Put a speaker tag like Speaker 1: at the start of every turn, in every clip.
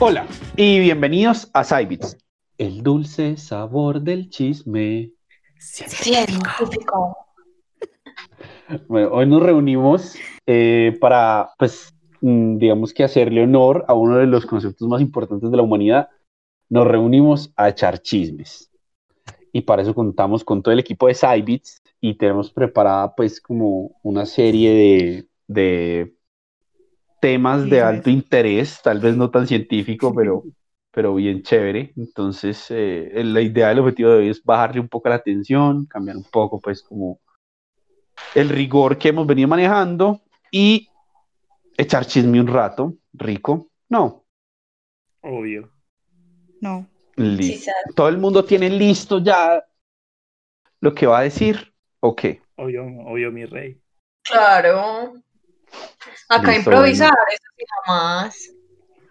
Speaker 1: Hola y bienvenidos a Cybits, el dulce sabor del chisme.
Speaker 2: Científico.
Speaker 1: Bueno, hoy nos reunimos eh, para, pues, mm, digamos que hacerle honor a uno de los conceptos más importantes de la humanidad. Nos reunimos a echar chismes. Y para eso contamos con todo el equipo de Cybits y tenemos preparada, pues, como una serie de, de temas de alto interés, tal vez no tan científico, pero, pero bien chévere. Entonces, eh, la idea del objetivo de hoy es bajarle un poco la tensión, cambiar un poco, pues, como el rigor que hemos venido manejando y echar chisme un rato, rico. No.
Speaker 3: Obvio.
Speaker 2: No.
Speaker 1: Listo. Todo el mundo tiene listo ya lo que va a decir. Ok.
Speaker 3: Obvio, obvio, mi rey.
Speaker 2: Claro. Acá
Speaker 1: Listo,
Speaker 2: improvisar, eso sí jamás.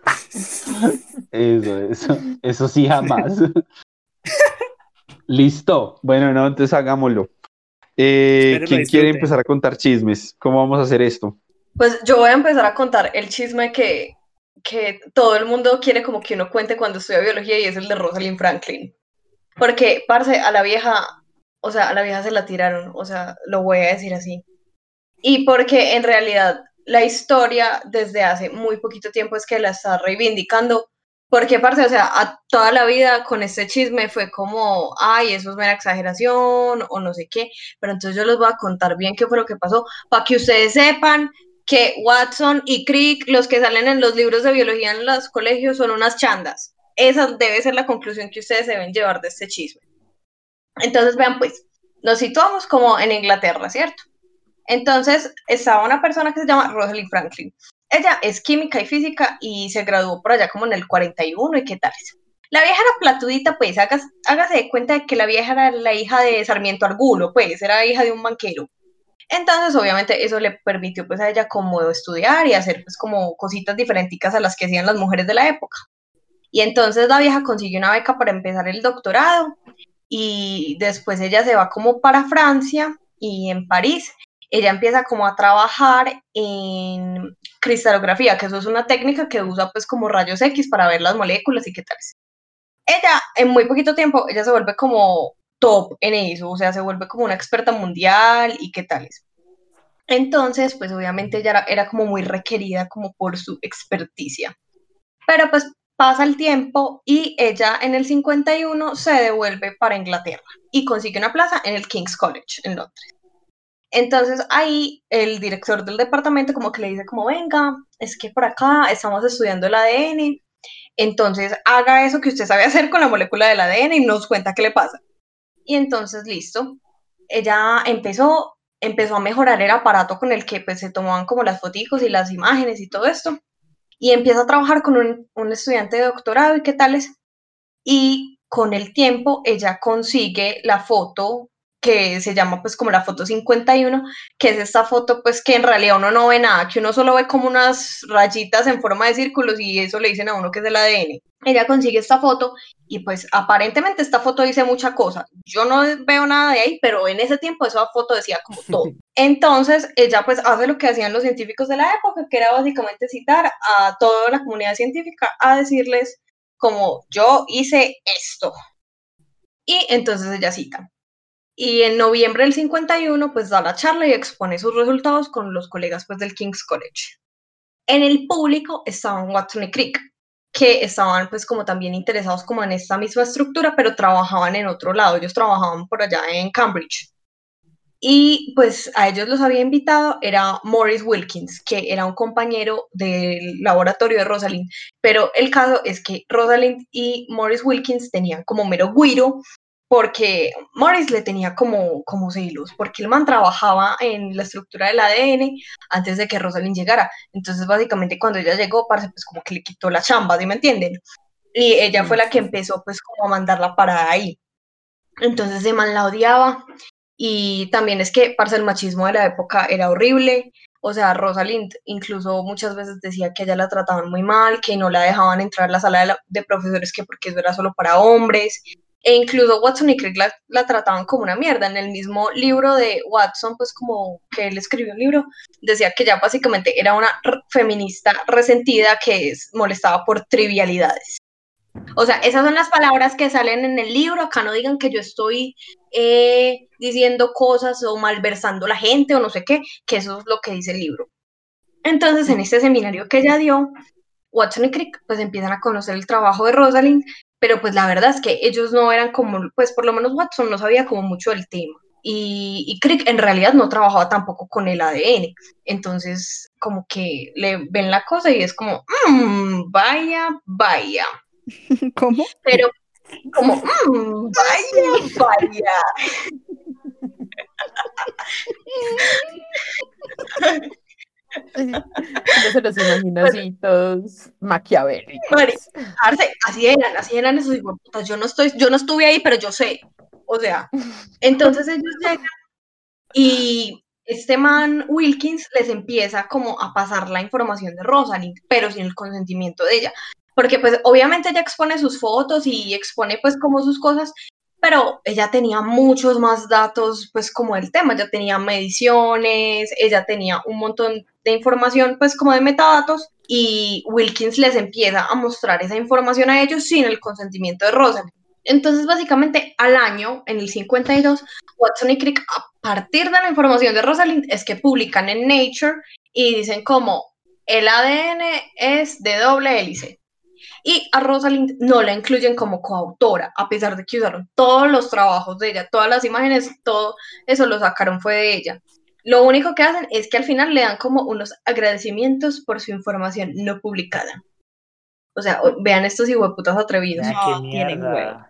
Speaker 1: Eso, eso, eso sí jamás. Listo. Bueno, no, entonces hagámoslo. Eh, ¿Quién quiere empezar a contar chismes? ¿Cómo vamos a hacer esto?
Speaker 2: Pues yo voy a empezar a contar el chisme que, que todo el mundo quiere como que uno cuente cuando estudia biología y es el de Rosalind Franklin. Porque, parce, a la vieja, o sea, a la vieja se la tiraron, o sea, lo voy a decir así. Y porque en realidad la historia desde hace muy poquito tiempo es que la está reivindicando. Porque, parce, o sea, toda la vida con este chisme fue como, ay, eso es mera exageración o no sé qué. Pero entonces yo les voy a contar bien qué fue lo que pasó para que ustedes sepan que Watson y Crick, los que salen en los libros de biología en los colegios, son unas chandas. Esa debe ser la conclusión que ustedes deben llevar de este chisme. Entonces, vean, pues, nos situamos como en Inglaterra, ¿cierto? Entonces, estaba una persona que se llama Rosalind Franklin. Ella es química y física y se graduó por allá como en el 41 y qué tal. La vieja era platudita, pues, hágase, de cuenta de que la vieja era la hija de Sarmiento Argulo, pues, era hija de un banquero. Entonces, obviamente, eso le permitió pues a ella como estudiar y hacer pues como cositas diferenticas a las que hacían las mujeres de la época. Y entonces la vieja consiguió una beca para empezar el doctorado y después ella se va como para Francia y en París ella empieza como a trabajar en cristalografía, que eso es una técnica que usa pues como rayos X para ver las moléculas y qué tal. Ella en muy poquito tiempo, ella se vuelve como top en eso, o sea, se vuelve como una experta mundial y qué tales. Entonces, pues obviamente ella era, como muy requerida como por su experticia. Pero pues pasa el tiempo y ella en el 51 se devuelve para Inglaterra y consigue una plaza en el King's College en Londres. Entonces ahí el director del departamento como que le dice como, venga, es que por acá estamos estudiando el ADN, entonces haga eso que usted sabe hacer con la molécula del ADN y nos cuenta qué le pasa. Y entonces, listo, ella empezó, empezó a mejorar el aparato con el que pues, se tomaban como las fotos y las imágenes y todo esto. Y empieza a trabajar con un, un estudiante de doctorado y qué tales. Y con el tiempo ella consigue la foto que se llama pues como la foto 51, que es esta foto pues que en realidad uno no ve nada, que uno solo ve como unas rayitas en forma de círculos y eso le dicen a uno que es el ADN. Ella consigue esta foto y pues aparentemente esta foto dice mucha cosa. Yo no veo nada de ahí, pero en ese tiempo esa foto decía como todo. Entonces ella pues hace lo que hacían los científicos de la época, que era básicamente citar a toda la comunidad científica a decirles como yo hice esto. Y entonces ella cita. Y en noviembre del 51, pues da la charla y expone sus resultados con los colegas pues, del King's College. En el público estaban Watson y Crick, que estaban pues como también interesados como en esta misma estructura, pero trabajaban en otro lado. Ellos trabajaban por allá en Cambridge. Y pues a ellos los había invitado, era Morris Wilkins, que era un compañero del laboratorio de Rosalind. Pero el caso es que Rosalind y Morris Wilkins tenían como mero guiro porque Morris le tenía como, como celos, porque el man trabajaba en la estructura del ADN antes de que Rosalind llegara. Entonces, básicamente, cuando ella llegó, parce, pues como que le quitó la chamba, ¿sí me entienden? Y ella fue la que empezó, pues, como a mandarla para ahí. Entonces, ese man la odiaba. Y también es que, parce, el machismo de la época era horrible. O sea, Rosalind incluso muchas veces decía que ella la trataban muy mal, que no la dejaban entrar a la sala de, la- de profesores, que porque eso era solo para hombres E incluso Watson y Crick la, trataban como una mierda. En el mismo libro de Watson, pues como que él escribió un libro, decía que ya básicamente era una feminista resentida que es- molestaba por trivialidades. O sea, esas son las palabras que salen en el libro. Acá no digan que yo estoy eh, diciendo cosas o malversando a la gente o no sé qué, que eso es lo que dice el libro. Entonces, en este seminario que ella dio, Watson y Crick pues empiezan a conocer el trabajo de Rosalind, pero pues la verdad es que ellos no eran como, pues por lo menos Watson no sabía como mucho del tema. Y, y Crick en realidad no trabajaba tampoco con el ADN. Entonces, como que le ven la cosa y es como, "Mm, vaya, vaya.
Speaker 4: ¿Cómo?
Speaker 2: Pero como, "Mm, vaya, vaya.
Speaker 5: Yo se los imagino así, todos maquiavélicos.
Speaker 2: Así eran, así eran esos hijueputas. Yo no estoy, yo no estuve ahí, pero yo sé. O sea, entonces ellos llegan y este man Wilkins les empieza como a pasar la información de Rosalind, pero sin el consentimiento de ella. Porque pues obviamente ella expone sus fotos y expone pues como sus cosas, pero ella tenía muchos más datos pues como del tema, ella tenía mediciones, ella tenía un montón de información pues como de metadatos y Wilkins les empieza a mostrar esa información a ellos sin el consentimiento de Rosalind. Entonces, básicamente, al año, en el 52, Watson y Crick, a partir de la información de Rosalind, es que publican en Nature y dicen como el ADN es de doble hélice. Y a Rosalind no la incluyen como coautora, a pesar de que usaron todos los trabajos de ella, todas las imágenes, todo eso lo sacaron fue de ella. Lo único que hacen es que al final le dan como unos agradecimientos por su información no publicada. O sea, vean estos hijueputas atrevidos.
Speaker 3: Ah,
Speaker 4: tienen
Speaker 3: mierda.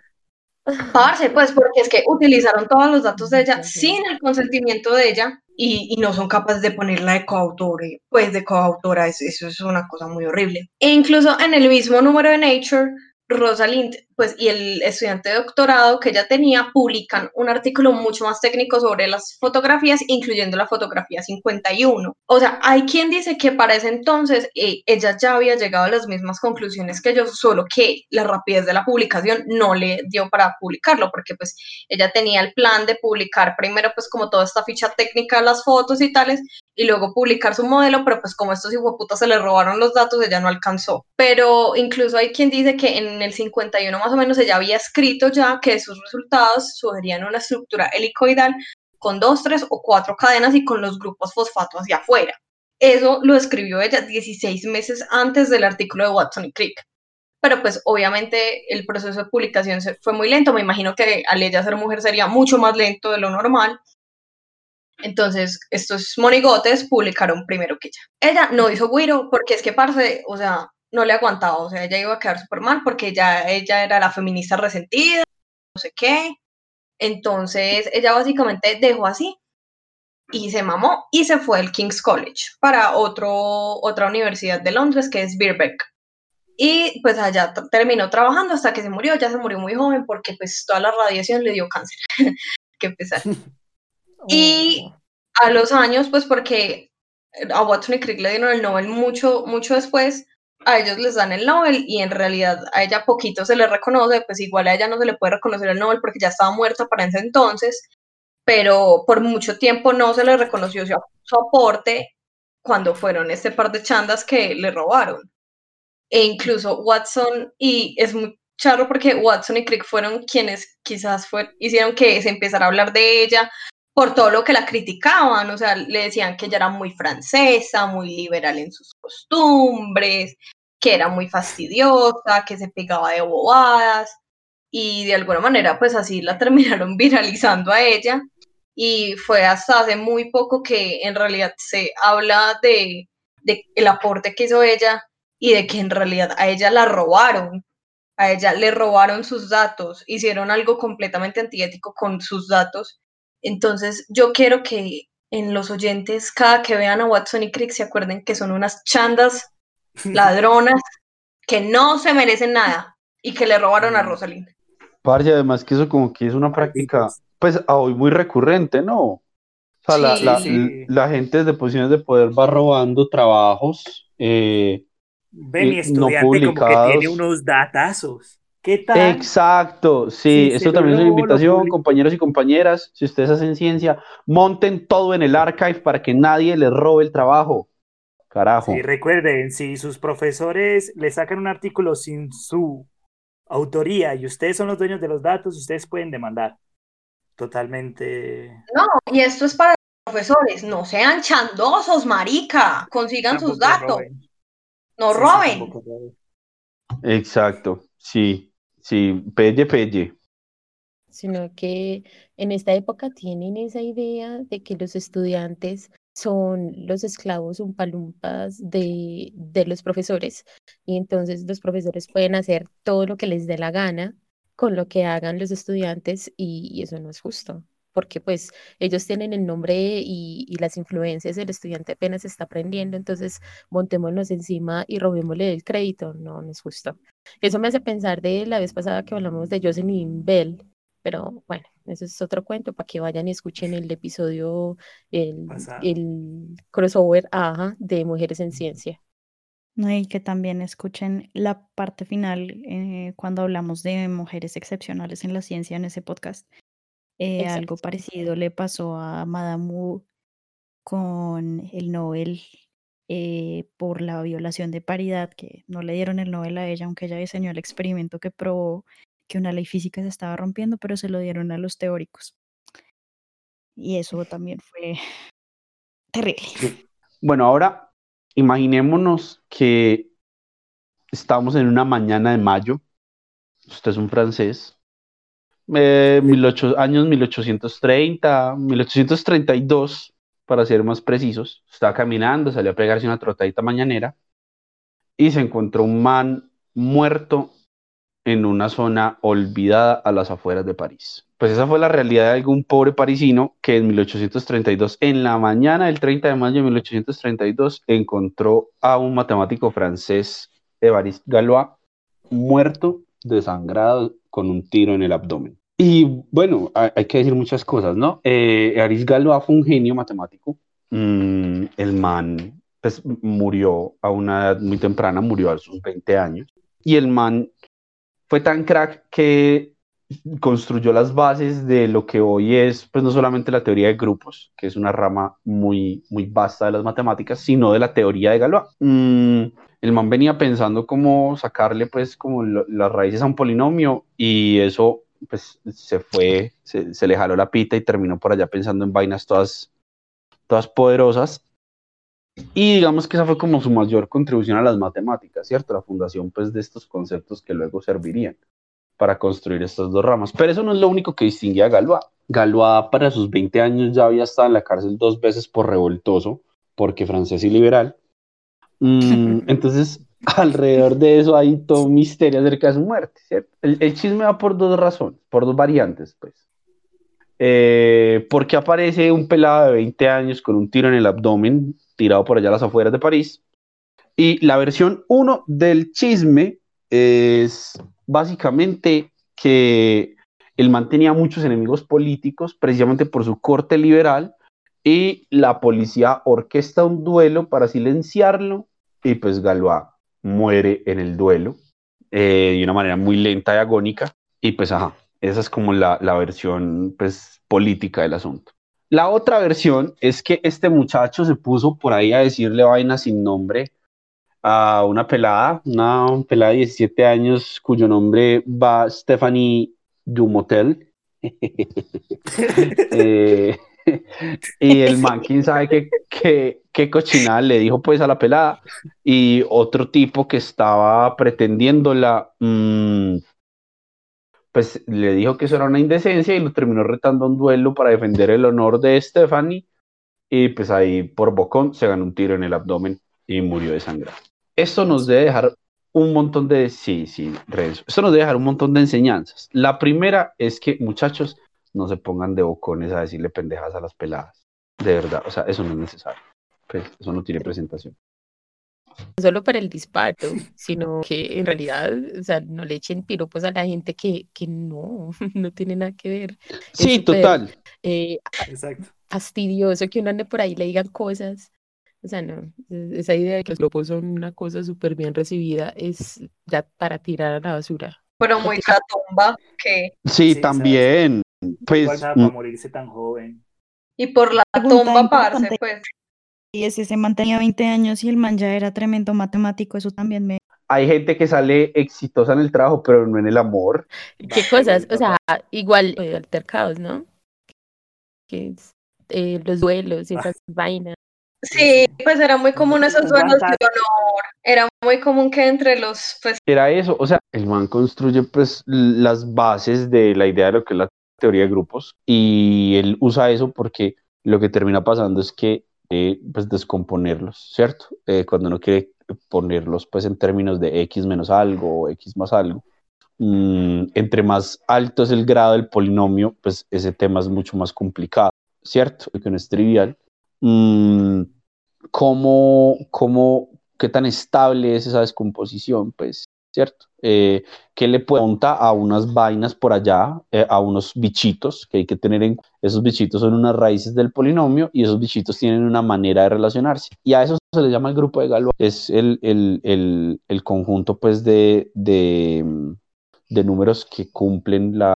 Speaker 2: Parce, pues porque es que utilizaron todos los datos de ella sin el consentimiento de ella y, y no son capaces de ponerla de coautora, pues de coautora, es- eso es una cosa muy horrible. E incluso en el mismo número de Nature, Rosalind, pues y el estudiante de doctorado que ella tenía publican un artículo mucho más técnico sobre las fotografías, incluyendo la fotografía 51. O sea, hay quien dice que para ese entonces eh, ella ya había llegado a las mismas conclusiones que ellos, solo que la rapidez de la publicación no le dio para publicarlo, porque pues ella tenía el plan de publicar primero pues como toda esta ficha técnica de las fotos y tales, y luego publicar su modelo, pero pues como estos hijueputas se le robaron los datos, ella no alcanzó. Pero incluso hay quien dice que en el 51 más o menos ella había escrito ya que sus resultados sugerían una estructura helicoidal con dos, tres o cuatro cadenas y con los grupos fosfato hacia afuera. Eso lo escribió ella 16 meses antes del artículo de Watson y Crick. Pero pues obviamente el proceso de publicación fue muy lento. Me imagino que al ella ser mujer sería mucho más lento de lo normal. Entonces, estos monigotes publicaron primero que ella. Ella no hizo Guiro porque es que, parce, o sea, no le aguantaba, o sea, ella iba a quedar súper mal porque ya ella era la feminista resentida, no sé qué. Entonces, ella básicamente dejó así y se mamó y se fue al King's College para otro, otra universidad de Londres que es Birkbeck. Y pues allá terminó trabajando hasta que se murió, ya se murió muy joven porque pues toda la radiación le dio cáncer. Qué pesar. Y a los años, pues porque a Watson y Crick le dieron el Nobel mucho, mucho después, a ellos les dan el Nobel y en realidad a ella poquito se le reconoce, pues igual a ella no se le puede reconocer el Nobel porque ya estaba muerta para ese entonces, pero por mucho tiempo no se le reconoció su, su aporte cuando fueron este par de chandas que le robaron. E incluso Watson, y es muy charro porque Watson y Crick fueron quienes quizás fue, hicieron que se empezara a hablar de ella por todo lo que la criticaban, o sea, le decían que ella era muy francesa, muy liberal en sus costumbres, que era muy fastidiosa, que se pegaba de bobadas, y de alguna manera pues así la terminaron viralizando a ella, y fue hasta hace muy poco que en realidad se habla de, de el aporte que hizo ella y de que en realidad a ella la robaron, a ella le robaron sus datos, hicieron algo completamente antiético con sus datos. Entonces yo quiero que en los oyentes, cada que vean a Watson y Crick, se acuerden que son unas chandas ladronas que no se merecen nada y que le robaron a Rosalind.
Speaker 1: Parce, además que eso como que es una práctica, pues a hoy muy recurrente, ¿no? O sea, la,
Speaker 2: Sí,
Speaker 1: la-
Speaker 3: sí.
Speaker 1: la gente desde posiciones de poder va robando trabajos. eh,
Speaker 3: Ve mi
Speaker 1: y no
Speaker 3: estudiante como que tiene
Speaker 1: publicados.
Speaker 3: unos datazos. ¿Qué tal?
Speaker 1: Exacto, sí,
Speaker 3: Sí,
Speaker 1: esto también es una invitación, compañeros y compañeras, si ustedes hacen ciencia, monten todo en el archive para que nadie les robe el trabajo. Carajo.
Speaker 3: Sí, recuerden, si sus profesores le sacan un artículo sin su autoría y ustedes son los dueños de los datos, ustedes pueden demandar. Totalmente.
Speaker 2: No, y esto es para los profesores, no sean chandosos, marica, consigan sus datos,
Speaker 3: roben.
Speaker 2: no
Speaker 3: Sí,
Speaker 2: roben.
Speaker 1: Exacto, sí, sí, pelle, pelle.
Speaker 5: sino que en esta época tienen esa idea de que los estudiantes son los esclavos umpalumpas de, de los profesores y entonces los profesores pueden hacer todo lo que les dé la gana con lo que hagan los estudiantes y, eso no es justo, porque pues ellos tienen el nombre y, y las influencias, el estudiante apenas está aprendiendo, entonces montémonos encima y robémosle el crédito, no, no es justo. Eso me hace pensar de la vez pasada que hablamos de Jocelyn Bell, pero bueno, eso es otro cuento para que vayan y escuchen el episodio, el, el crossover ajá, de Mujeres en Ciencia.
Speaker 4: No, y que también escuchen la parte final eh, cuando hablamos de mujeres excepcionales en la ciencia en ese podcast. Eh, algo parecido le pasó a Madame Wu con el Nobel eh, por la violación de paridad, que no le dieron el Nobel a ella, aunque ella diseñó el experimento que probó que una ley física se estaba rompiendo, pero se lo dieron a los teóricos. Y eso también fue terrible.
Speaker 1: Bueno, ahora imaginémonos que estamos en una mañana de mayo. Usted es un francés. Eh, 18 años 1830, 1832, para ser más precisos. Estaba caminando, salió a pegarse una trotadita mañanera y se encontró un man muerto en una zona olvidada a las afueras de París. Pues esa fue la realidad de algún pobre parisino que en 1832, en la mañana del 30 de mayo de 1832, encontró a un matemático francés, Évariste Galois, muerto, desangrado, con un tiro en el abdomen. Y bueno, hay, que decir muchas cosas, ¿no? Eh, Évariste Galois fue un genio matemático. Mm, el man pues, murió a una edad muy temprana, murió a sus 20 años. Y el man fue tan crack que construyó las bases de lo que hoy es, pues no solamente la teoría de grupos, que es una rama muy, muy vasta de las matemáticas, sino de la teoría de Galois. Mm, el man venía pensando cómo sacarle, pues, como las raíces a un polinomio y eso, pues, se fue, se, se le jaló la pita y terminó por allá pensando en vainas todas, todas poderosas. Y digamos que esa fue como su mayor contribución a las matemáticas, ¿cierto? La fundación, pues, de estos conceptos que luego servirían para construir estas dos ramas. Pero eso no es lo único que distinguía a Galois. Galois para sus 20 años ya había estado en la cárcel dos veces por revoltoso, porque francés y liberal. Mm, entonces, alrededor de eso hay todo un misterio acerca de su muerte, ¿cierto? El, el chisme va por dos razones, por dos variantes, pues. Eh, porque aparece un pelado de 20 años con un tiro en el abdomen, tirado por allá a las afueras de París. Y la versión 1 del chisme es básicamente que él mantenía muchos enemigos políticos precisamente por su corte liberal y la policía orquesta un duelo para silenciarlo y pues Galois muere en el duelo eh, de una manera muy lenta y agónica y pues ajá, esa es como la, la versión pues política del asunto. La otra versión es que este muchacho se puso por ahí a decirle vainas sin nombre a una pelada, una pelada de 17 años cuyo nombre va Stephanie Dumotel. Eh, y el man, quién sabe qué, qué, qué cochinada le dijo pues a la pelada. Y otro tipo que estaba pretendiéndola, mm, pues le dijo que eso era una indecencia y lo terminó retando a un duelo para defender el honor de Stephanie. Y pues ahí por bocón se ganó un tiro en el abdomen y murió de sangre. Esto nos debe dejar un montón de, sí, sí, Renzo, esto nos debe dejar un montón de enseñanzas. La primera es que, muchachos, no se pongan de bocones a decirle pendejas a las peladas. De verdad, o sea, eso no es necesario. Pues, eso no tiene presentación.
Speaker 5: No solo para el disparo, sino que en realidad, o sea, no le echen piropos a la gente que, que no, no tiene nada que ver. Es
Speaker 1: Sí, total.
Speaker 5: eh,
Speaker 3: Exacto.
Speaker 5: fastidioso que uno ande por ahí y le digan cosas. O sea, no, esa idea de que los globos son una cosa súper bien recibida es ya para tirar a la basura.
Speaker 2: Pero muy la tumba que...
Speaker 1: Sí,
Speaker 3: Sí,
Speaker 1: también. Pues,
Speaker 3: nada
Speaker 1: mm,
Speaker 3: para morirse tan joven.
Speaker 2: Y por la tumba, parce, pues.
Speaker 4: Y ese se mantenía 20 años y el man ya era tremendo matemático, eso también me...
Speaker 1: hay gente que sale exitosa en el trabajo, pero no en el amor.
Speaker 5: ¿Qué cosas? O sea, igual eh, altercados, ¿no? Que es, eh, los duelos y
Speaker 3: Ah.
Speaker 5: esas vainas.
Speaker 2: Sí, pues era muy común esos duelos de honor. Era muy común que entre los pues,
Speaker 1: Era eso, o sea, el man construye pues las bases de la idea de lo que es la teoría de grupos y él usa eso porque lo que termina pasando es que eh, pues descomponerlos, ¿cierto? Eh, cuando uno quiere ponerlos pues en términos de x menos algo o x más algo, mm, entre más alto es el grado del polinomio, pues ese tema es mucho más complicado, ¿cierto? Que no es trivial. Mm, ¿cómo, cómo, qué tan estable es esa descomposición? Pues, ¿cierto? Eh, ¿qué le montar a unas vainas por allá, eh, a unos bichitos que hay que tener en esos bichitos son unas raíces del polinomio y esos bichitos tienen una manera de relacionarse. Y a eso se le llama el grupo de Galois. Es el, el, el, el conjunto pues de, de, de números que cumplen la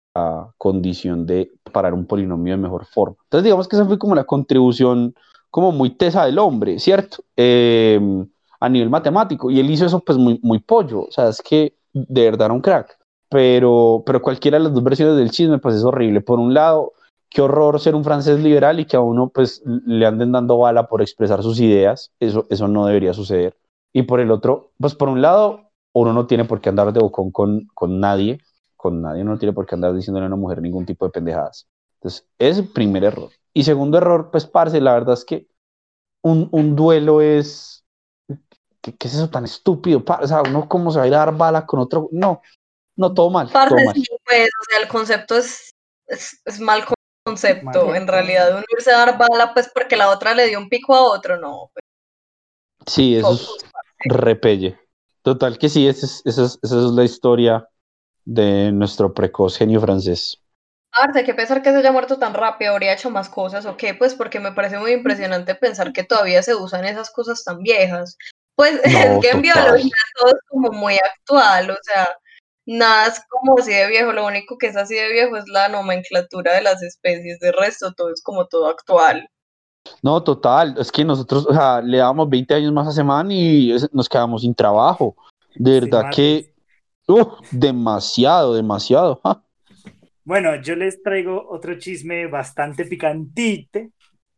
Speaker 1: condición de parar un polinomio de mejor forma. Entonces digamos que esa fue como la contribución como muy tesa del hombre cierto eh, a nivel matemático y él hizo eso pues muy, muy pollo o sea es que de verdad era un crack pero, pero cualquiera de las dos versiones del chisme pues es horrible por un lado qué horror ser un francés liberal y que a uno pues le anden dando bala por expresar sus ideas, eso, eso no debería suceder. Y por el otro, pues por un lado, uno no tiene por qué andar de bocón con, con nadie, con nadie, uno no tiene por qué andar diciéndole a una mujer ningún tipo de pendejadas. Entonces, es el primer error. Y segundo error, pues, parce, la verdad es que un, un duelo es... ¿Qué, ¿Qué es eso tan estúpido? O sea, uno cómo se va a ir a dar bala con otro... No, no, todo mal,
Speaker 2: parce,
Speaker 1: todo mal.
Speaker 2: sí, pues, o sea, el concepto es, es, es mal concepto,
Speaker 3: Mal.
Speaker 2: en realidad. Uno irse a dar bala, pues, porque la otra le dio un pico a otro, no. Pues,
Speaker 1: Sí, eso es
Speaker 2: focus,
Speaker 1: repelle. Total que sí, esa es, esa es, esa es la historia de nuestro precoz genio francés.
Speaker 2: Parce, qué pesar que se haya muerto tan rápido, habría hecho más cosas o qué, pues porque me parece muy impresionante pensar que todavía se usan esas cosas tan viejas. Pues
Speaker 1: No,
Speaker 2: es que en
Speaker 1: total.
Speaker 2: biología todo es como muy actual, o sea, nada es como así de viejo, lo único que es así de viejo es la nomenclatura de las especies, de resto todo es como todo actual.
Speaker 1: No, total, es que nosotros, o sea, le damos 20 años más a semana y nos quedamos sin trabajo. De verdad que, uf, demasiado, demasiado. ja.
Speaker 3: Bueno, yo les traigo otro chisme bastante picantite,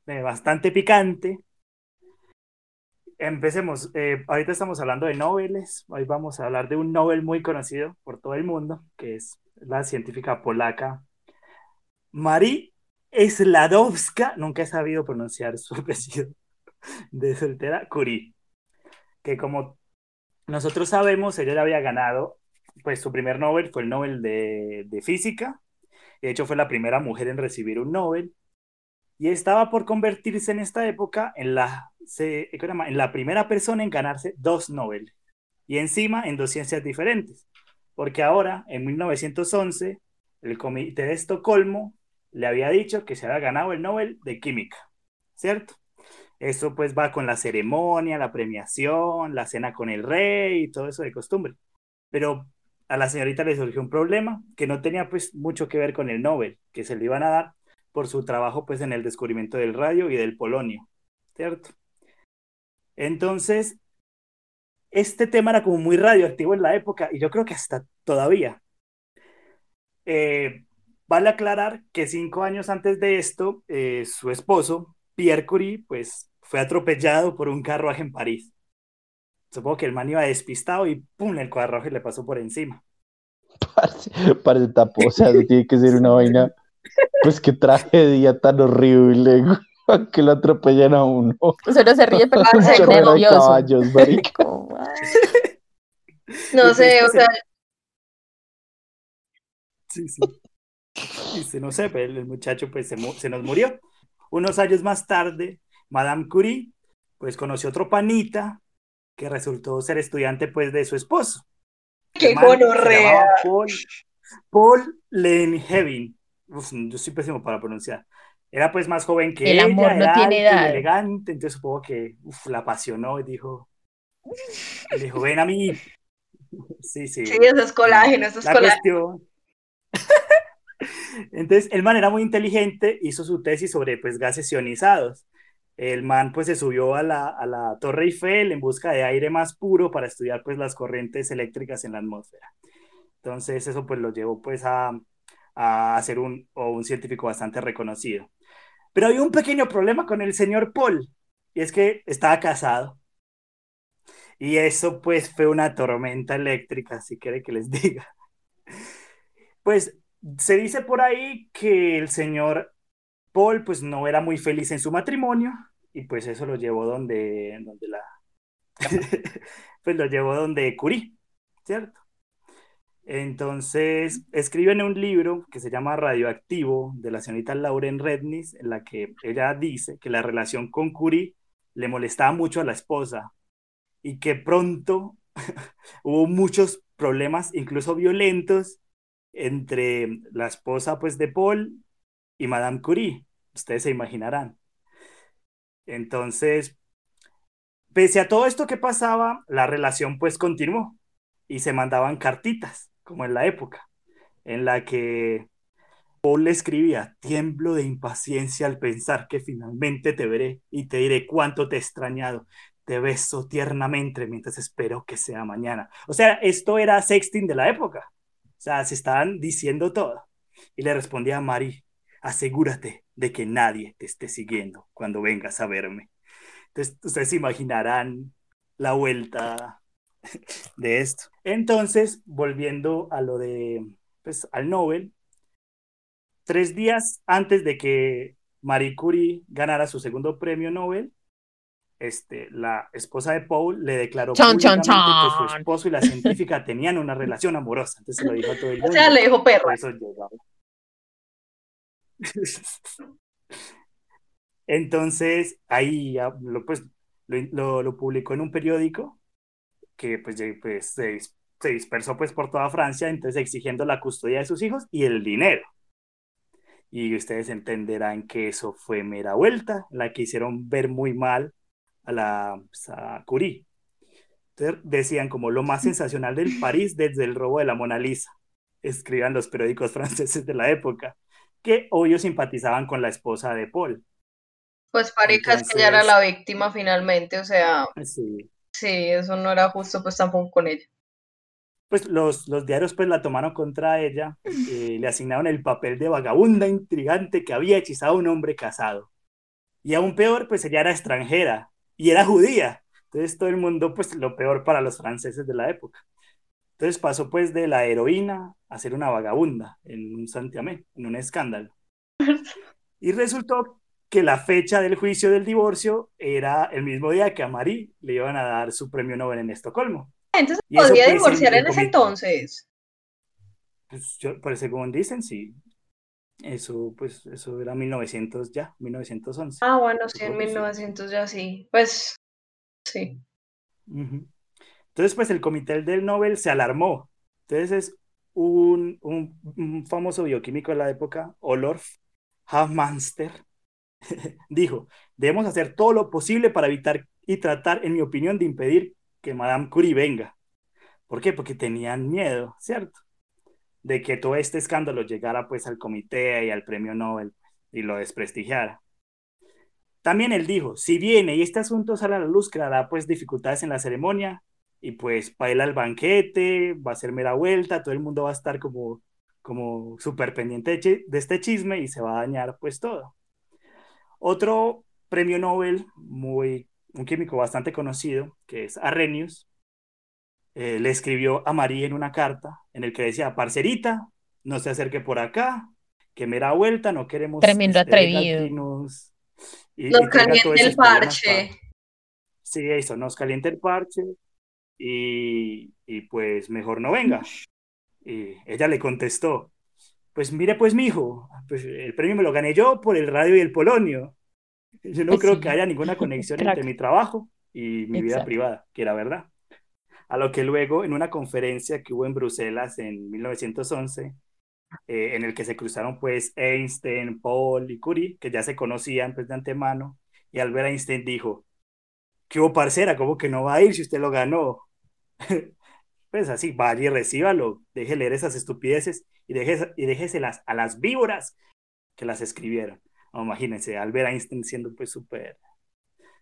Speaker 3: eh, bastante picante. Empecemos. eh, ahorita estamos hablando de noveles. Hoy vamos a hablar de un Nobel muy conocido por todo el mundo, que es la científica polaca Marie Skłodowska. Nunca he sabido pronunciar su apellido de soltera, Curie. Que como nosotros sabemos, ella ya había ganado, pues su primer Nobel fue el Nobel de, de Física. De hecho, fue la primera mujer en recibir un Nobel. Y estaba por convertirse en esta época en la, se, en la primera persona en ganarse dos Nobel. Y encima en dos ciencias diferentes. Porque ahora, en 1911, el Comité de Estocolmo le había dicho que se había ganado el Nobel de Química. ¿Cierto? Eso pues va con la ceremonia, la premiación, la cena con el rey y todo eso de costumbre. Pero a la señorita le surgió un problema que no tenía pues mucho que ver con el Nobel, que se le iban a dar por su trabajo pues en el descubrimiento del radio y del polonio, ¿cierto? Entonces, este tema era como muy radioactivo en la época y yo creo que hasta todavía. Eh, vale aclarar que cinco años antes de esto, eh, su esposo, Pierre Curie, pues fue atropellado por un carruaje en París. Supongo que el man iba despistado y ¡pum! el carruaje le pasó por encima.
Speaker 1: Parece, parece tapo, o sea, tiene que ser una vaina, pues qué tragedia tan horrible, güey, que lo atropellan a uno.
Speaker 5: Solo se ríe
Speaker 1: Chorrera de
Speaker 5: nervioso.
Speaker 1: caballos,
Speaker 2: No sé, o sea,
Speaker 3: Sí, sí. Dice, no sé, pero el muchacho pues se, nos murió. Unos años más tarde, Madame Curie pues conoció otro panita que resultó ser estudiante pues de su esposo.
Speaker 2: qué gonorrea.
Speaker 3: Paul, Paul Lenhevin. Uf, yo soy pésimo para pronunciar. Era pues más joven que
Speaker 5: El
Speaker 3: ella,
Speaker 5: amor no
Speaker 3: era
Speaker 5: tiene edad.
Speaker 3: elegante, entonces supongo que uf, la apasionó y dijo, dijo, ven a mí, Sí, sí.
Speaker 2: Sí, eso es colágeno, eso es
Speaker 3: La
Speaker 2: colágeno.
Speaker 3: cuestión. Entonces, el man era muy inteligente, hizo su tesis sobre pues, gases ionizados. El man pues se subió a la, a la Torre Eiffel en busca de aire más puro para estudiar pues las corrientes eléctricas en la atmósfera. Entonces eso pues lo llevó pues a, a ser un, o un científico bastante reconocido. Pero había un pequeño problema con el señor Paul, y es que estaba casado. Y eso pues fue una tormenta eléctrica, si quiere que les diga. Pues se dice por ahí que el señor Paul pues no era muy feliz en su matrimonio y pues eso lo llevó donde, donde la... pues lo llevó donde Curie, ¿cierto? Entonces, escribe en un libro que se llama Radioactivo de la señorita Lauren Rednis, en la que ella dice que la relación con Curie le molestaba mucho a la esposa y que pronto hubo muchos problemas, incluso violentos, entre la esposa pues de Paul y Madame Curie. Ustedes se imaginarán. Entonces, pese a todo esto que pasaba, la relación pues continuó y se mandaban cartitas, como en la época, en la que Paul le escribía, tiemblo de impaciencia al pensar que finalmente te veré y te diré cuánto te he extrañado. Te beso tiernamente mientras espero que sea mañana. O sea, esto era sexting de la época. O sea, se estaban diciendo todo. Y le respondía a Mari, asegúrate de que nadie te esté siguiendo cuando vengas a verme. Entonces, ustedes se imaginarán la vuelta de esto. Entonces, volviendo a lo de, pues, al Nobel, tres días antes de que Marie Curie ganara su segundo premio Nobel, este, la esposa de Paul le declaró
Speaker 5: Chon, chon,
Speaker 3: públicamente que su esposo y la científica tenían una relación amorosa. Entonces se lo dijo a todo el
Speaker 2: O
Speaker 3: mundo.
Speaker 2: sea, le dijo perra.
Speaker 3: eso. Entonces, ahí ya lo, pues, lo, lo- lo publicó en un periódico que pues, ya, pues, se, se dispersó pues, por toda Francia, entonces exigiendo la custodia de sus hijos y el dinero. Y ustedes entenderán que eso fue mera vuelta, la que hicieron ver muy mal a la pues, a Curie. Entonces decían como lo más sensacional del París desde el robo de la Mona Lisa, escriban los periódicos franceses de la época, que obvio simpatizaban con la esposa de Paul.
Speaker 2: Pues marica, es que ella era la víctima finalmente, o sea,
Speaker 3: Sí.
Speaker 2: Sí, eso no era justo pues tampoco con ella.
Speaker 3: Pues los, los diarios pues la tomaron contra ella, eh, le asignaron el papel de vagabunda intrigante que había hechizado a un hombre casado. Y aún peor, pues ella era extranjera y era judía. Entonces todo el mundo, pues lo peor para los franceses de la época. Entonces pasó pues de la heroína a ser una vagabunda en un santiamén, en un escándalo. Y resultó que la fecha del juicio del divorcio era el mismo día que a Marie le iban a dar su premio Nobel en Estocolmo.
Speaker 2: Entonces podía divorciar en ese entonces.
Speaker 3: Pues yo, pues según dicen, sí. Eso, pues, eso era 1900 ya, 1911.
Speaker 2: Ah, bueno, sí, en
Speaker 3: Supongo que sí.
Speaker 2: 1900 ya sí. Pues sí.
Speaker 3: Entonces, pues el comité del Nobel se alarmó. Entonces, es un, un, un famoso bioquímico de la época, Olorf Hofmanster, dijo, debemos hacer todo lo posible para evitar y tratar, en mi opinión, de impedir que Madame Curie venga. ¿Por qué? Porque tenían miedo, ¿cierto? De que todo este escándalo llegara pues al comité y al premio Nobel y lo desprestigiara. También él dijo, si viene y este asunto sale a la luz, creará pues dificultades en la ceremonia y pues baila el banquete, va a ser mera vuelta, todo el mundo va a estar como, como súper pendiente de, de este chisme y se va a dañar pues todo. Otro premio Nobel, muy, un químico bastante conocido, que es Arrhenius, eh, le escribió a María en una carta en el que decía, parcerita, no se acerque por acá, que mera vuelta, no queremos...
Speaker 5: Tremendo
Speaker 3: este,
Speaker 5: atrevido.
Speaker 3: nos- y-
Speaker 2: Nos caliente el parche.
Speaker 3: pa- Sí, eso, nos calienta el parche y, y pues mejor no venga. Y ella le contestó, pues mire pues mijo, pues el premio me lo gané yo por el radio y el polonio. Yo no
Speaker 5: Pues
Speaker 3: creo
Speaker 5: sí.
Speaker 3: que haya ninguna conexión
Speaker 5: Crack.
Speaker 3: entre mi trabajo y mi vida privada, que era verdad. A lo que luego, en una conferencia que hubo en Bruselas en 1911, eh, en el que se cruzaron pues Einstein, Paul y Curie, que ya se conocían pues de antemano, y al ver a Einstein dijo, ¿qué hubo parcera? ¿Cómo que no va a ir si usted lo ganó? pues así, vaya y recíbalo, deje leer esas estupideces y, deje, y a las víboras que las escribieron. imagínense, Albert Einstein siendo pues súper,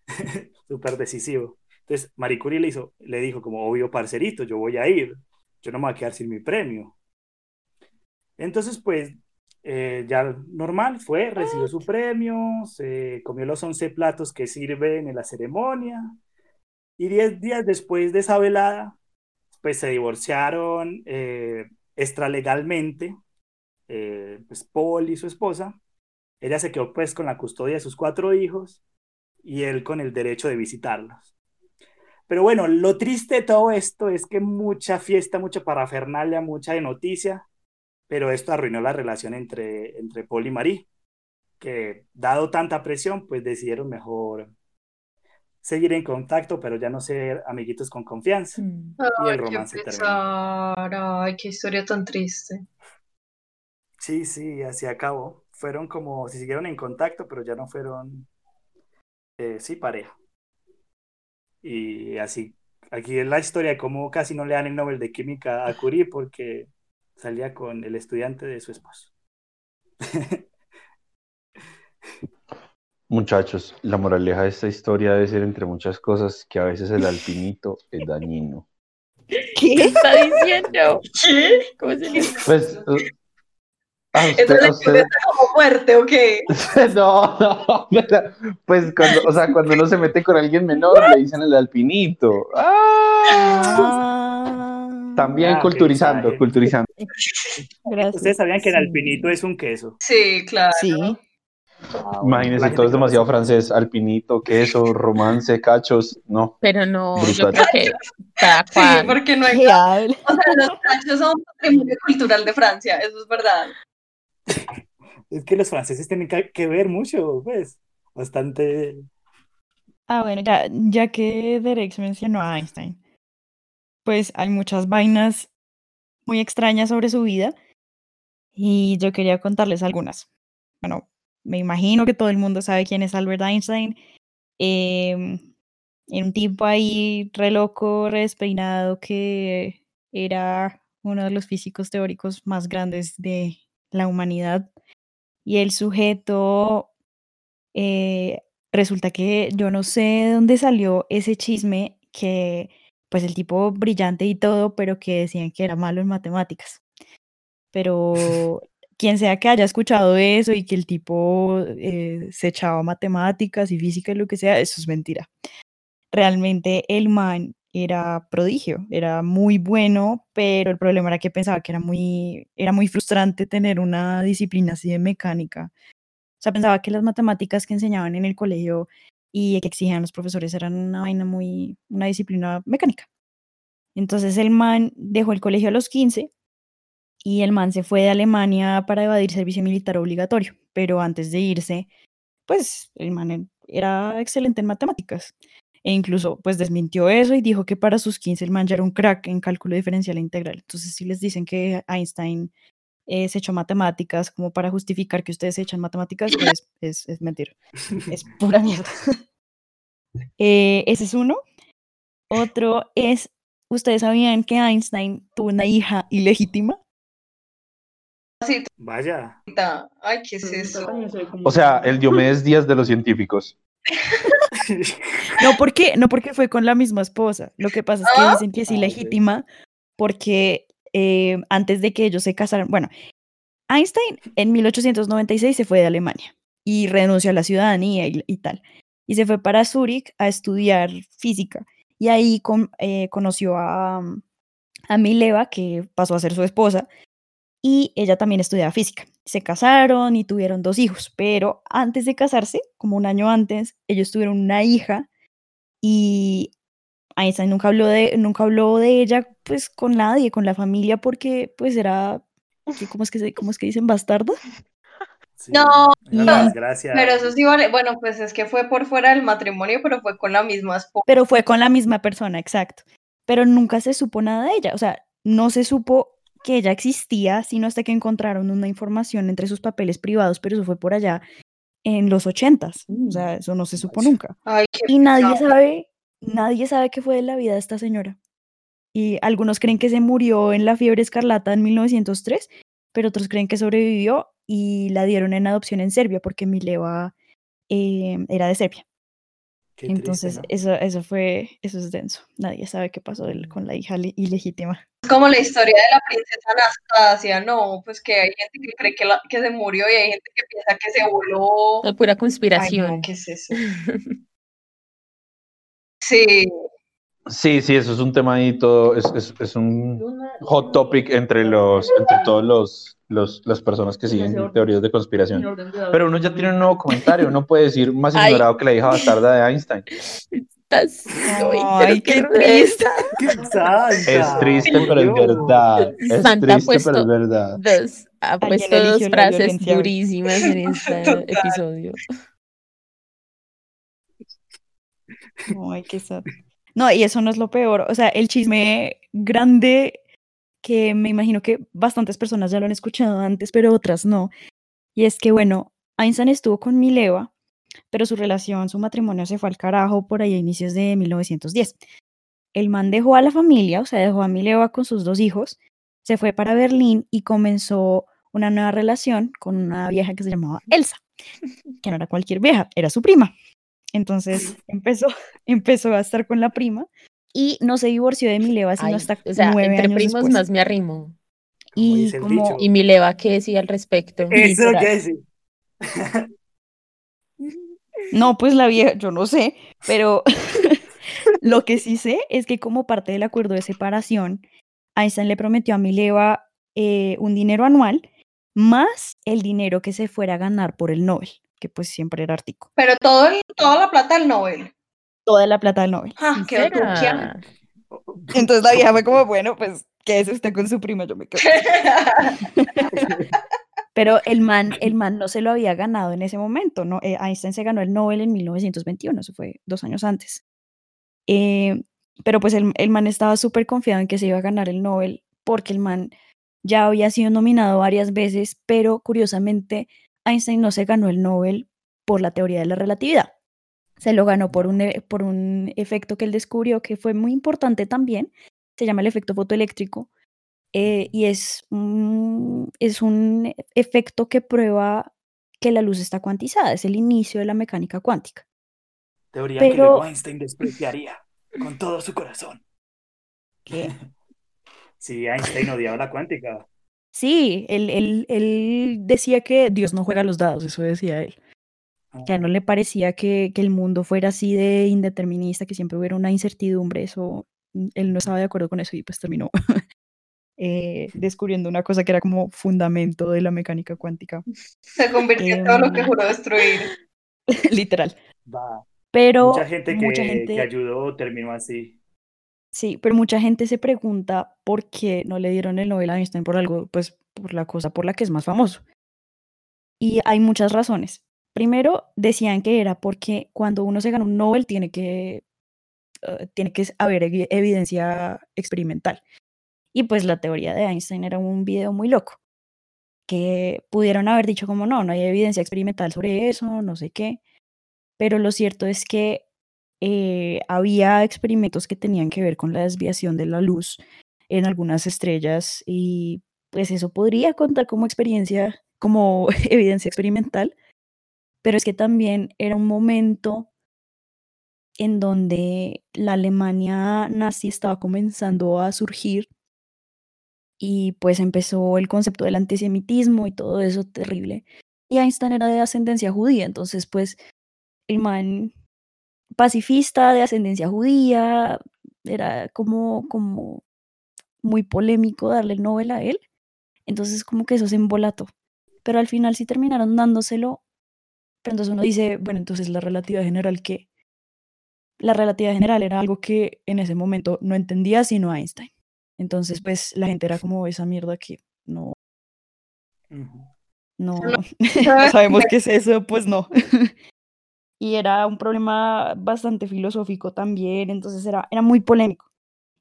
Speaker 3: súper decisivo. Entonces, Marie Curie le, hizo, le dijo como, obvio, parcerito, yo voy a ir, yo no me voy a quedar sin mi premio. Entonces, pues, eh, ya normal, fue, recibió su premio, se comió los 11 platos que sirven en la ceremonia, y 10 días después de esa velada, pues se divorciaron eh, extralegalmente, eh, pues Paul y su esposa. Ella se quedó pues con la custodia de sus cuatro hijos y él con el derecho de visitarlos. Pero bueno, lo triste de todo esto es que mucha fiesta, mucha parafernalia, mucha de noticia, pero esto arruinó la relación entre, entre Paul y Marie, que dado tanta presión, pues decidieron mejor seguir en contacto, pero ya no ser amiguitos con confianza.
Speaker 2: Mm. y el romance terminó. Ay, qué historia tan triste.
Speaker 3: Sí, sí, así acabó. Fueron como, si siguieron en contacto, pero ya no fueron, eh, sí, pareja. Y así, aquí es la historia de cómo casi no le dan el Nobel de Química a Curie porque salía con el estudiante de su esposo.
Speaker 1: Muchachos, la moraleja de esta historia debe ser entre muchas cosas que a veces el alpinito es dañino.
Speaker 5: ¿Qué está diciendo?
Speaker 2: ¿Qué?
Speaker 5: ¿Cómo se dice?
Speaker 1: Pues, uh, a
Speaker 2: ¿Esa
Speaker 1: usted- a
Speaker 2: lectura
Speaker 1: usted-
Speaker 2: está como fuerte o qué?
Speaker 1: no, no, pero, pues cuando, o sea, cuando uno se mete con alguien menor le dicen el alpinito. ¡Ah! También
Speaker 3: Ah,
Speaker 1: culturizando, culturizando.
Speaker 4: gracias.
Speaker 3: ¿Ustedes sabían que el alpinito es un queso?
Speaker 2: Sí, claro.
Speaker 4: Sí.
Speaker 3: La
Speaker 1: Imagínense,
Speaker 3: gente
Speaker 1: todo es demasiado francés, alpinito, queso, romance, cachos, no.
Speaker 5: Pero no, yo
Speaker 1: Brutal.
Speaker 5: creo que cada
Speaker 2: Sí, porque no hay. O sea, los cachos son un patrimonio cultural de Francia, eso es verdad.
Speaker 3: Es que los franceses tienen que que ver mucho, pues. Bastante.
Speaker 4: Ah, bueno, ya, ya que Derek mencionó a Einstein, pues hay muchas vainas muy extrañas sobre su vida y yo quería contarles algunas. Bueno, me imagino que todo el mundo sabe quién es Albert Einstein. em, era un tipo ahí re loco, re despeinado, que era uno de los físicos teóricos más grandes de la humanidad. Y el sujeto eh, resulta que yo no sé de dónde salió ese chisme que, pues el tipo brillante y todo, pero que decían que era malo en matemáticas. Pero quien sea que haya escuchado eso y que el tipo eh, se echaba matemáticas y física y lo que sea, eso es mentira. Realmente el man era prodigio, era muy bueno, pero el problema era que pensaba que era muy, era muy frustrante tener una disciplina así de mecánica. O sea, pensaba que las matemáticas que enseñaban en el colegio y que exigían los profesores eran una vaina muy, una disciplina mecánica. Entonces el man dejó el colegio a los 15 y el man se fue de Alemania para evadir servicio militar obligatorio, pero antes de irse, pues el man era excelente en matemáticas. E incluso pues desmintió eso y dijo que para sus 15 el man ya era un crack en cálculo diferencial e integral. Entonces si les dicen que Einstein eh, se echó matemáticas como para justificar que ustedes se echan matemáticas, pues es, es mentira. Es pura mierda. Eh, ese es uno. Otro es, ¿ustedes sabían que Einstein tuvo una hija ilegítima?
Speaker 3: Vaya.
Speaker 2: Ay, ¿qué es eso?
Speaker 1: O sea, el Diomedes Díaz de los científicos.
Speaker 4: No porque, no porque fue con la misma esposa. Lo que pasa es que
Speaker 2: Ah.
Speaker 4: dicen que es ilegítima porque eh, antes de que ellos se casaran, bueno, Einstein en 1896 se fue de Alemania y renunció a la ciudadanía y, y tal. Y se fue para Zúrich a estudiar física. Y ahí con- eh, conoció a, a Mileva, que pasó a ser su esposa, y ella también estudiaba física. Se casaron y tuvieron dos hijos, pero antes de casarse, como un año antes, ellos tuvieron una hija y Einstein nunca habló de, nunca habló de ella pues con nadie, con la familia, porque pues era, ¿qué- ¿cómo es que, cómo es que dicen bastardo?
Speaker 3: Sí,
Speaker 2: No,
Speaker 4: no.
Speaker 2: Pero eso sí vale. Bueno, pues es que fue por fuera del matrimonio, pero fue con la misma esposa.
Speaker 4: Pero fue con la misma persona, exacto. Pero nunca se supo nada de ella, o sea, no se supo que ella existía, sino hasta que encontraron una información entre sus papeles privados, pero eso fue por allá en los ochentas, o sea, eso no se supo nunca.
Speaker 2: Ay,
Speaker 4: Y nadie sabe, nadie sabe qué fue de la vida de esta señora. Y algunos creen que se murió en la fiebre escarlata en 1903, pero otros creen que sobrevivió y la dieron en adopción en Serbia porque Mileva eh, era de Serbia.
Speaker 3: Qué triste,
Speaker 4: Entonces,
Speaker 3: ¿no?
Speaker 4: eso, eso fue, eso es denso. Nadie sabe qué pasó del- con la hija le- ilegítima.
Speaker 2: Es como la historia de la princesa Anastasia, no, pues que hay gente que cree que, la- que se murió y hay gente que piensa que se voló.
Speaker 5: La pura
Speaker 2: Ay,
Speaker 5: conspiración.
Speaker 2: no, ¿qué es eso? Sí,
Speaker 1: Sí, sí, eso es un tema ahí todo, es, es- es un hot topic entre los, entre todos los, los- las personas que siguen teorías de conspiración. Pero uno ya tiene un nuevo comentario, uno puede decir más
Speaker 5: Ay.
Speaker 1: ignorado que la hija bastarda de Einstein.
Speaker 5: Estás- Ay,
Speaker 4: qué
Speaker 5: qué
Speaker 4: triste.
Speaker 3: ¡Qué!
Speaker 1: Es triste, pero es verdad. Es
Speaker 5: Santa
Speaker 1: triste, pero es verdad.
Speaker 5: Dos, ha puesto dos frases durísimas en este
Speaker 2: Total.
Speaker 5: episodio.
Speaker 4: Ay, qué sad. No, y eso no es lo peor. O sea, el chisme grande que me imagino que bastantes personas ya lo han escuchado antes, pero otras no. Y es que, bueno, Einstein estuvo con Mileva, pero su relación, su matrimonio se fue al carajo por ahí a inicios de 1910. El man dejó a la familia, o sea, dejó a Mileva con sus dos hijos, se fue para Berlín y comenzó una nueva relación con una vieja que se llamaba Elsa, que no era cualquier vieja, era su prima. Entonces empezó, empezó a estar con la prima y no se divorció de Mileva sino
Speaker 5: Ay,
Speaker 4: hasta
Speaker 5: o sea,
Speaker 4: nueve
Speaker 5: entre
Speaker 4: años
Speaker 5: primos
Speaker 4: después.
Speaker 5: más me arrimo.
Speaker 4: Y como.
Speaker 5: Y mi leva, ¿qué decía al respecto?
Speaker 3: Eso que sí.
Speaker 4: No, pues la vieja, yo no sé, pero lo que sí sé es que como parte del acuerdo de separación, Einstein le prometió a Mileva eh, un dinero anual más el dinero que se fuera a ganar por el Nobel, que pues siempre era artico.
Speaker 2: pero todo el- toda la plata del Nobel.
Speaker 4: Toda la plata del Nobel.
Speaker 2: Ah, qué.
Speaker 4: Entonces la vieja fue como, bueno, pues quédese usted con su prima, yo me quedo. Pero el man, el man no se lo había ganado en ese momento, ¿no? Eh, Einstein se ganó el Nobel en 1921, eso fue dos años antes. Eh, pero pues el, el man estaba súper confiado en que se iba a ganar el Nobel porque el man ya había sido nominado varias veces, pero curiosamente Einstein no se ganó el Nobel por la teoría de la relatividad. Se lo ganó por un, e- por un efecto que él descubrió que fue muy importante también, se llama el efecto fotoeléctrico, eh, y es un, es un efecto que prueba que la luz está cuantizada, es el inicio de la mecánica cuántica.
Speaker 3: Teoría que luego Einstein despreciaría con todo su corazón.
Speaker 4: Que,
Speaker 3: Sí, Einstein odiaba la cuántica.
Speaker 4: Sí, él, él- él decía que Dios no juega los dados, eso decía él. Que a él no le parecía que, que el mundo fuera así de indeterminista, que siempre hubiera una incertidumbre, eso, mm, él no estaba de acuerdo con eso y pues terminó eh, descubriendo una cosa que era como fundamento de la mecánica cuántica,
Speaker 2: Se convirtió en todo lo que
Speaker 4: Em,
Speaker 2: juró destruir.
Speaker 4: literal.
Speaker 3: Va.
Speaker 4: Pero
Speaker 3: Mucha gente que,
Speaker 4: mucha
Speaker 3: que
Speaker 4: gente,
Speaker 3: ayudó terminó así.
Speaker 4: Sí, pero mucha gente se pregunta por qué no le dieron el Nobel a Einstein por algo, pues por la cosa por la que es más famoso. Y hay muchas razones. Primero, decían que era porque cuando uno se gana un Nobel tiene que, eh, tiene que haber evi- evidencia experimental. Y pues la teoría de Einstein era un video muy loco, que pudieron haber dicho como no, no hay evidencia experimental sobre eso, no sé qué. Pero lo cierto es que eh, había experimentos que tenían que ver con la desviación de la luz en algunas estrellas y pues eso podría contar como experiencia, como evidencia experimental, pero es que también era un momento en donde la Alemania nazi estaba comenzando a surgir y pues empezó el concepto del antisemitismo y todo eso terrible. Y Einstein era de ascendencia judía, entonces pues el pacifista de ascendencia judía, era como, como muy polémico darle el Nobel a él, entonces como que eso se embolató. Pero al final sí terminaron dándoselo, pero entonces uno dice, bueno, entonces la relatividad general, ¿qué? La relatividad general era algo que en ese momento no entendía sino Einstein. Entonces, pues la gente era como esa mierda que no, No.
Speaker 2: no
Speaker 4: sabemos qué es eso, pues no. y era un problema bastante filosófico también, entonces era, era muy polémico.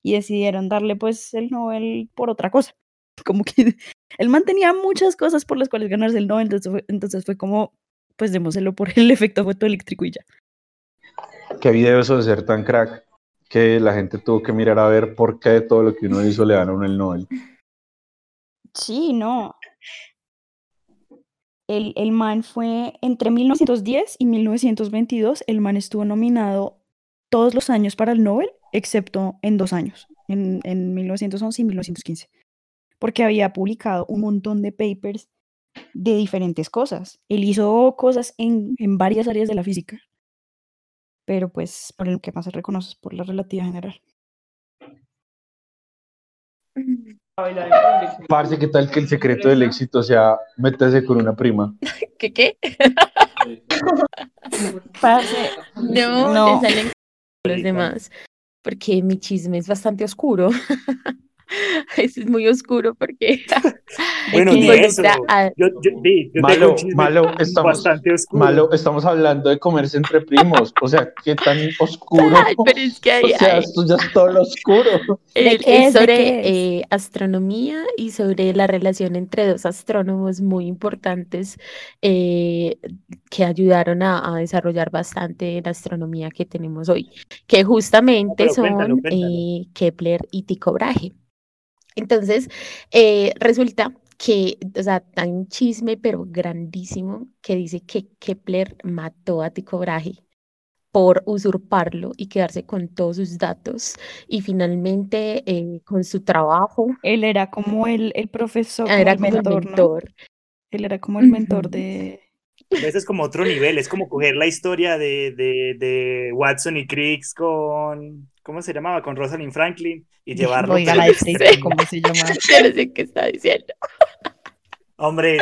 Speaker 4: Y decidieron darle pues el Nobel por otra cosa. Como que él mantenía muchas cosas por las cuales ganarse el Nobel, entonces fue, entonces fue como, pues démoselo por el efecto fotoeléctrico y ya.
Speaker 1: Qué video eso de ser tan crack. que la gente tuvo que mirar a ver por qué todo lo que uno hizo le dan a uno el Nobel.
Speaker 4: Sí, no. El, el man fue entre 1910 y 1922, el man estuvo nominado todos los años para el Nobel, excepto en dos años, en, en 1911 y 1915, porque había publicado un montón de papers de diferentes cosas. Él hizo cosas en, en varias áreas de la física, pero pues por el que más se reconoce es por la relatividad general.
Speaker 1: Parce, ¿qué tal que el secreto del éxito sea meterse con una prima?
Speaker 5: ¿Qué qué?
Speaker 4: Parce,
Speaker 5: No,
Speaker 4: No.
Speaker 5: te salen los demás, porque mi chisme es bastante oscuro. Es muy oscuro porque
Speaker 3: Bueno,
Speaker 5: que
Speaker 3: ni eso.
Speaker 5: involucra a-
Speaker 3: Yo, yo, yo tengo
Speaker 1: Malo,
Speaker 3: un
Speaker 1: malo, estamos-
Speaker 3: bastante oscuro.
Speaker 1: Malo, estamos hablando de comerse entre primos. O sea, qué tan oscuro.
Speaker 5: Ay, pero es que
Speaker 1: O
Speaker 5: hay,
Speaker 1: sea,
Speaker 5: hay-
Speaker 1: esto ya es todo lo oscuro.
Speaker 4: ¿De
Speaker 5: el-
Speaker 4: qué
Speaker 5: es sobre eh, astronomía y sobre la relación entre dos astrónomos muy importantes eh, que ayudaron a, a desarrollar bastante la astronomía que tenemos hoy, que justamente
Speaker 3: cuéntalo,
Speaker 5: son
Speaker 3: cuéntalo.
Speaker 5: eh, Kepler y Tycho Brahe. Entonces, eh, resulta que, o sea, hay un chisme, pero grandísimo, que dice que Kepler mató a Tycho Brahe por usurparlo y quedarse con todos sus datos. Y finalmente, eh, con su trabajo,
Speaker 4: él era como el, el profesor, como
Speaker 5: era
Speaker 4: el
Speaker 5: como el
Speaker 4: mentor, ¿no?
Speaker 5: mentor.
Speaker 4: Él era como el mentor de...
Speaker 3: Ese es como otro nivel, es como coger la historia de, de, de Watson y Crick con, ¿cómo se llamaba? Con Rosalind Franklin y llevarlo
Speaker 4: Oiga, la
Speaker 3: al
Speaker 4: de
Speaker 3: extremo.
Speaker 4: ¿cómo se llama?
Speaker 5: Yo no sé qué está diciendo.
Speaker 3: Hombre,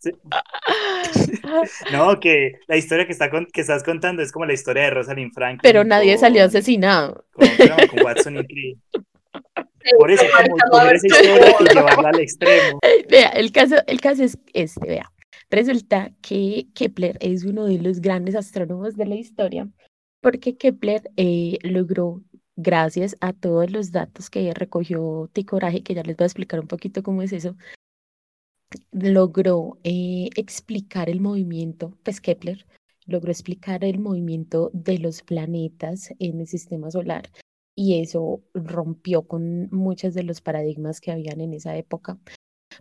Speaker 3: sí, no, que la historia que, está con- que estás contando es como la historia de Rosalind Franklin.
Speaker 5: Pero nadie salió
Speaker 3: con-
Speaker 5: asesinado.
Speaker 3: con, ¿cómo se llama? con Watson y Crick. Por eso, como coger esa historia y llevarla al extremo.
Speaker 5: Vea, el caso, el caso es este, vea. Resulta que Kepler es uno de los grandes astrónomos de la historia, porque Kepler eh, logró, gracias a todos los datos que recogió Tycho Brahe, que ya les voy a explicar un poquito cómo es eso, logró eh, explicar el movimiento, pues Kepler logró explicar el movimiento de los planetas en el sistema solar y eso rompió con muchos de los paradigmas que habían en esa época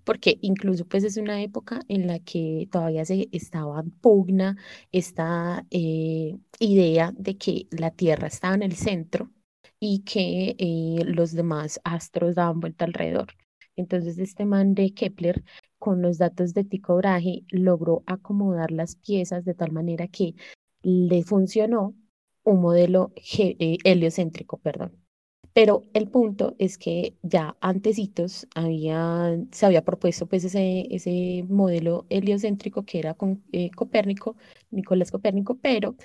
Speaker 5: porque incluso pues es una época en la que todavía se estaba pugna esta eh, idea de que la Tierra estaba en el centro y que eh, los demás astros daban vuelta alrededor. Entonces este man de Kepler, con los datos de Tycho Brahe, logró acomodar las piezas de tal manera que le funcionó un modelo eh, heliocéntrico, perdón. Pero el punto es que ya antecitos había, se había propuesto pues ese, ese modelo heliocéntrico que era con eh, Copérnico, Nicolás Copérnico, pero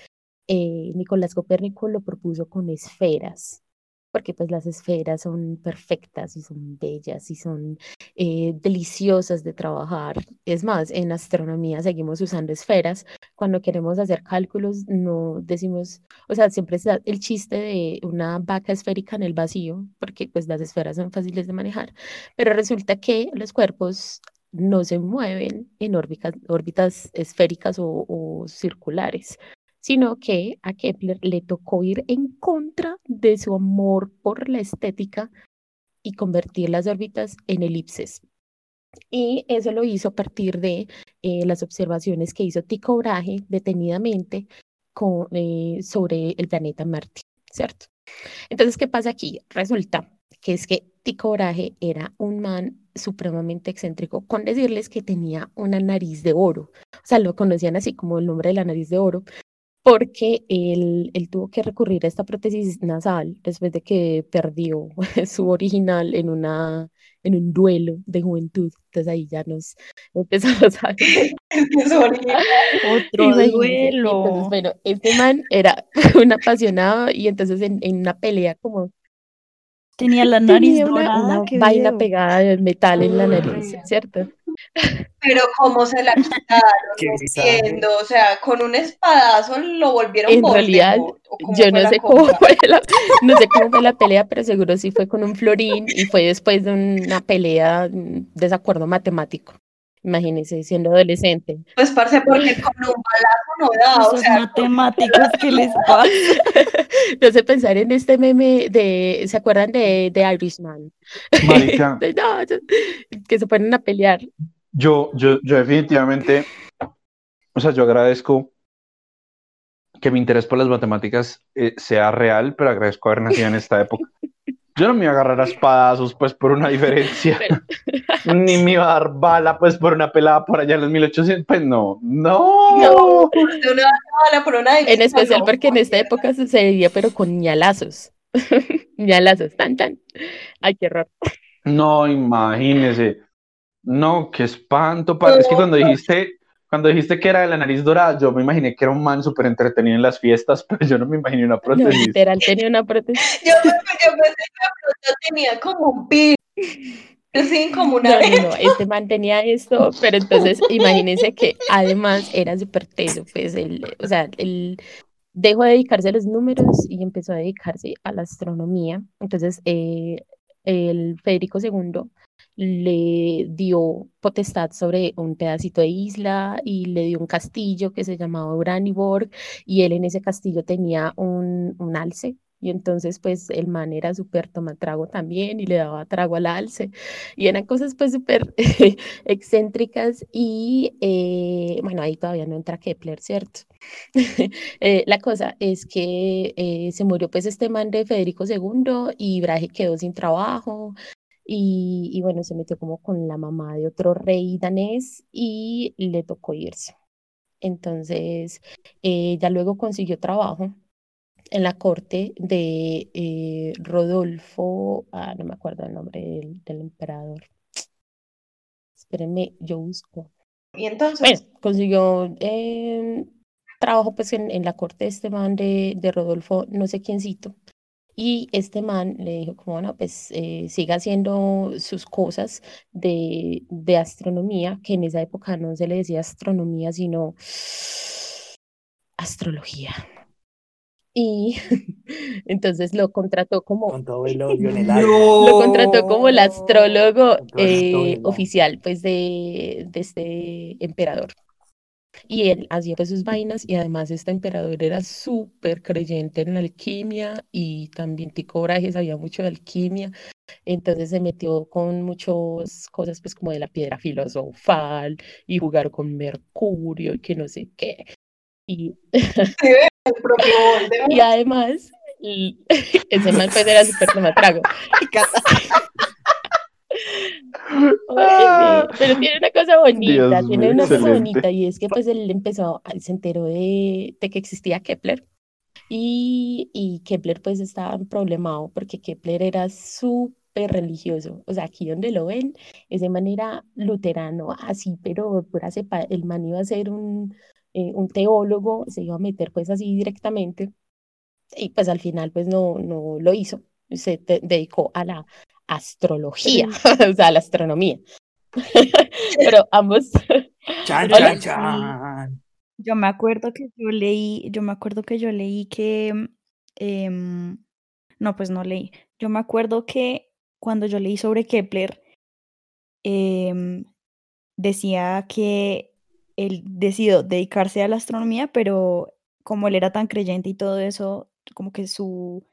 Speaker 5: eh, Nicolás Copérnico lo propuso con esferas, porque pues las esferas son perfectas y son bellas y son eh, deliciosas de trabajar. Es más, en astronomía seguimos usando esferas. Cuando queremos hacer cálculos, no decimos, o sea, siempre está el chiste de una vaca esférica en el vacío, porque pues las esferas son fáciles de manejar, pero resulta que los cuerpos no se mueven en órbitas, órbitas esféricas o, o circulares, sino que a Kepler le tocó ir en contra de su amor por la estética y convertir las órbitas en elipses. Y eso lo hizo a partir de eh, las observaciones que hizo Tycho Brahe detenidamente con, eh, sobre el planeta Marte, ¿cierto? Entonces, ¿qué pasa aquí? Resulta que es que Tycho Brahe era un man supremamente excéntrico, con decirles que tenía una nariz de oro. O sea, lo conocían así como el nombre de la nariz de oro, porque él, él tuvo que recurrir a esta prótesis nasal después de que perdió su original en, una, en un duelo de juventud. Entonces ahí ya nos empezamos a...
Speaker 4: Otro duelo.
Speaker 5: Entonces, bueno, este man era un apasionado y entonces en, en una pelea como
Speaker 4: Tenía la nariz
Speaker 5: tenía una,
Speaker 4: dorada.
Speaker 5: una vaina pegada de metal en la nariz, ¿cierto?
Speaker 2: Pero cómo se la quitaron, entiendo. O sea, con un espadazo lo volvieron
Speaker 5: En realidad,
Speaker 2: Voldemort, ¿o cómo
Speaker 5: Yo no sé cómo fue la, no sé cómo fue la pelea, pero seguro sí fue con un florín y fue después de una pelea, un desacuerdo matemático. Imagínense siendo adolescente.
Speaker 2: Pues, parce, porque con un balazo no da, o sea,
Speaker 4: matemáticas que les pasa.
Speaker 5: No sé pensar en este meme de, ¿se acuerdan de, de Irishman?
Speaker 6: Marica,
Speaker 5: De, no, yo- que se ponen a pelear.
Speaker 6: yo, yo, yo definitivamente, o sea, yo agradezco que mi interés por las matemáticas eh, sea real, pero agradezco haber nacido en esta época. Yo no me iba a agarrar a espadazos, pues, por una diferencia, ni me iba a dar bala, pues, por una pelada por allá en los 1800, pues, no, no.
Speaker 2: No. de una bala por una
Speaker 5: En especial
Speaker 2: no,
Speaker 5: porque en esta época sucedía, pero con ñalazos. ñalazos, tan, tan. Ay, qué horror.
Speaker 6: No, imagínese. No, qué espanto. pa- Es que cuando dijiste, cuando dijiste que era de la nariz dorada, yo me imaginé que era un man súper entretenido en las fiestas, pero yo no me imaginé una
Speaker 5: No,
Speaker 6: prótesis.
Speaker 5: literal, tenía una prótesis.
Speaker 2: Yo, yo pensé que tenía como un pin, sí, como una
Speaker 5: No, no, no, este man tenía esto, pero entonces imagínense que además era súper teso, pues, él, o sea, él dejó de dedicarse a los números y empezó a dedicarse a la astronomía. Entonces, eh, el Federico II le dio potestad sobre un pedacito de isla y le dio un castillo que se llamaba Uraniborg y él en ese castillo tenía un, un alce. Y entonces, pues, el man era súper tomatrago también y le daba trago al alce. Y eran cosas, pues, súper excéntricas. Y, eh, bueno, ahí todavía no entra Kepler, ¿cierto? Eh, la cosa es que eh, se murió, pues, este man de Federico II y Brahe quedó sin trabajo. Y, y bueno, se metió como con la mamá de otro rey danés y le tocó irse. Entonces, eh, ya luego consiguió trabajo en la corte de eh, Rodolfo, ah, no me acuerdo el nombre del, del emperador. Espérenme, yo busco.
Speaker 2: Y entonces,
Speaker 5: Bueno, consiguió eh, trabajo pues en, en la corte de este man de, de Rodolfo, no sé quiéncito. Y este man le dijo como, bueno, pues eh, siga haciendo sus cosas de, de astronomía, que en esa época no se le decía astronomía, sino astrología. Y entonces lo contrató como,
Speaker 3: Con todo el odio en el alma.
Speaker 5: lo contrató como el astrólogo eh, oficial pues de, de este emperador. Y él hacía pues sus vainas y además este emperador era súper creyente en la alquimia y también Tycho Brahe sabía mucho de alquimia. Entonces se metió con muchas cosas pues como de la piedra filosofal y jugar con Mercurio y que no sé qué. Y, además ese man pues era súper tomatrago. Oye, pero tiene una cosa bonita,
Speaker 6: Dios
Speaker 5: tiene
Speaker 6: mío,
Speaker 5: una cosa
Speaker 6: excelente.
Speaker 5: bonita y es que pues él empezó, se enteró de, de que existía Kepler y, y Kepler pues estaba problemado porque Kepler era súper religioso, o sea, aquí donde lo ven es de manera luterano, así, pero pura cepa, el man iba a ser un, eh, un teólogo, se iba a meter pues así directamente y pues al final pues no, no lo hizo, se dedicó a la astrología, o sea, la astronomía. Pero ambos,
Speaker 3: Chan, chan, chan.
Speaker 4: Yo me acuerdo que yo leí, yo me acuerdo que yo leí que, em, no, pues no leí. Yo me acuerdo que cuando yo leí sobre Kepler, em, decía que él decidió dedicarse a la astronomía, pero como él era tan creyente y todo eso, como que su,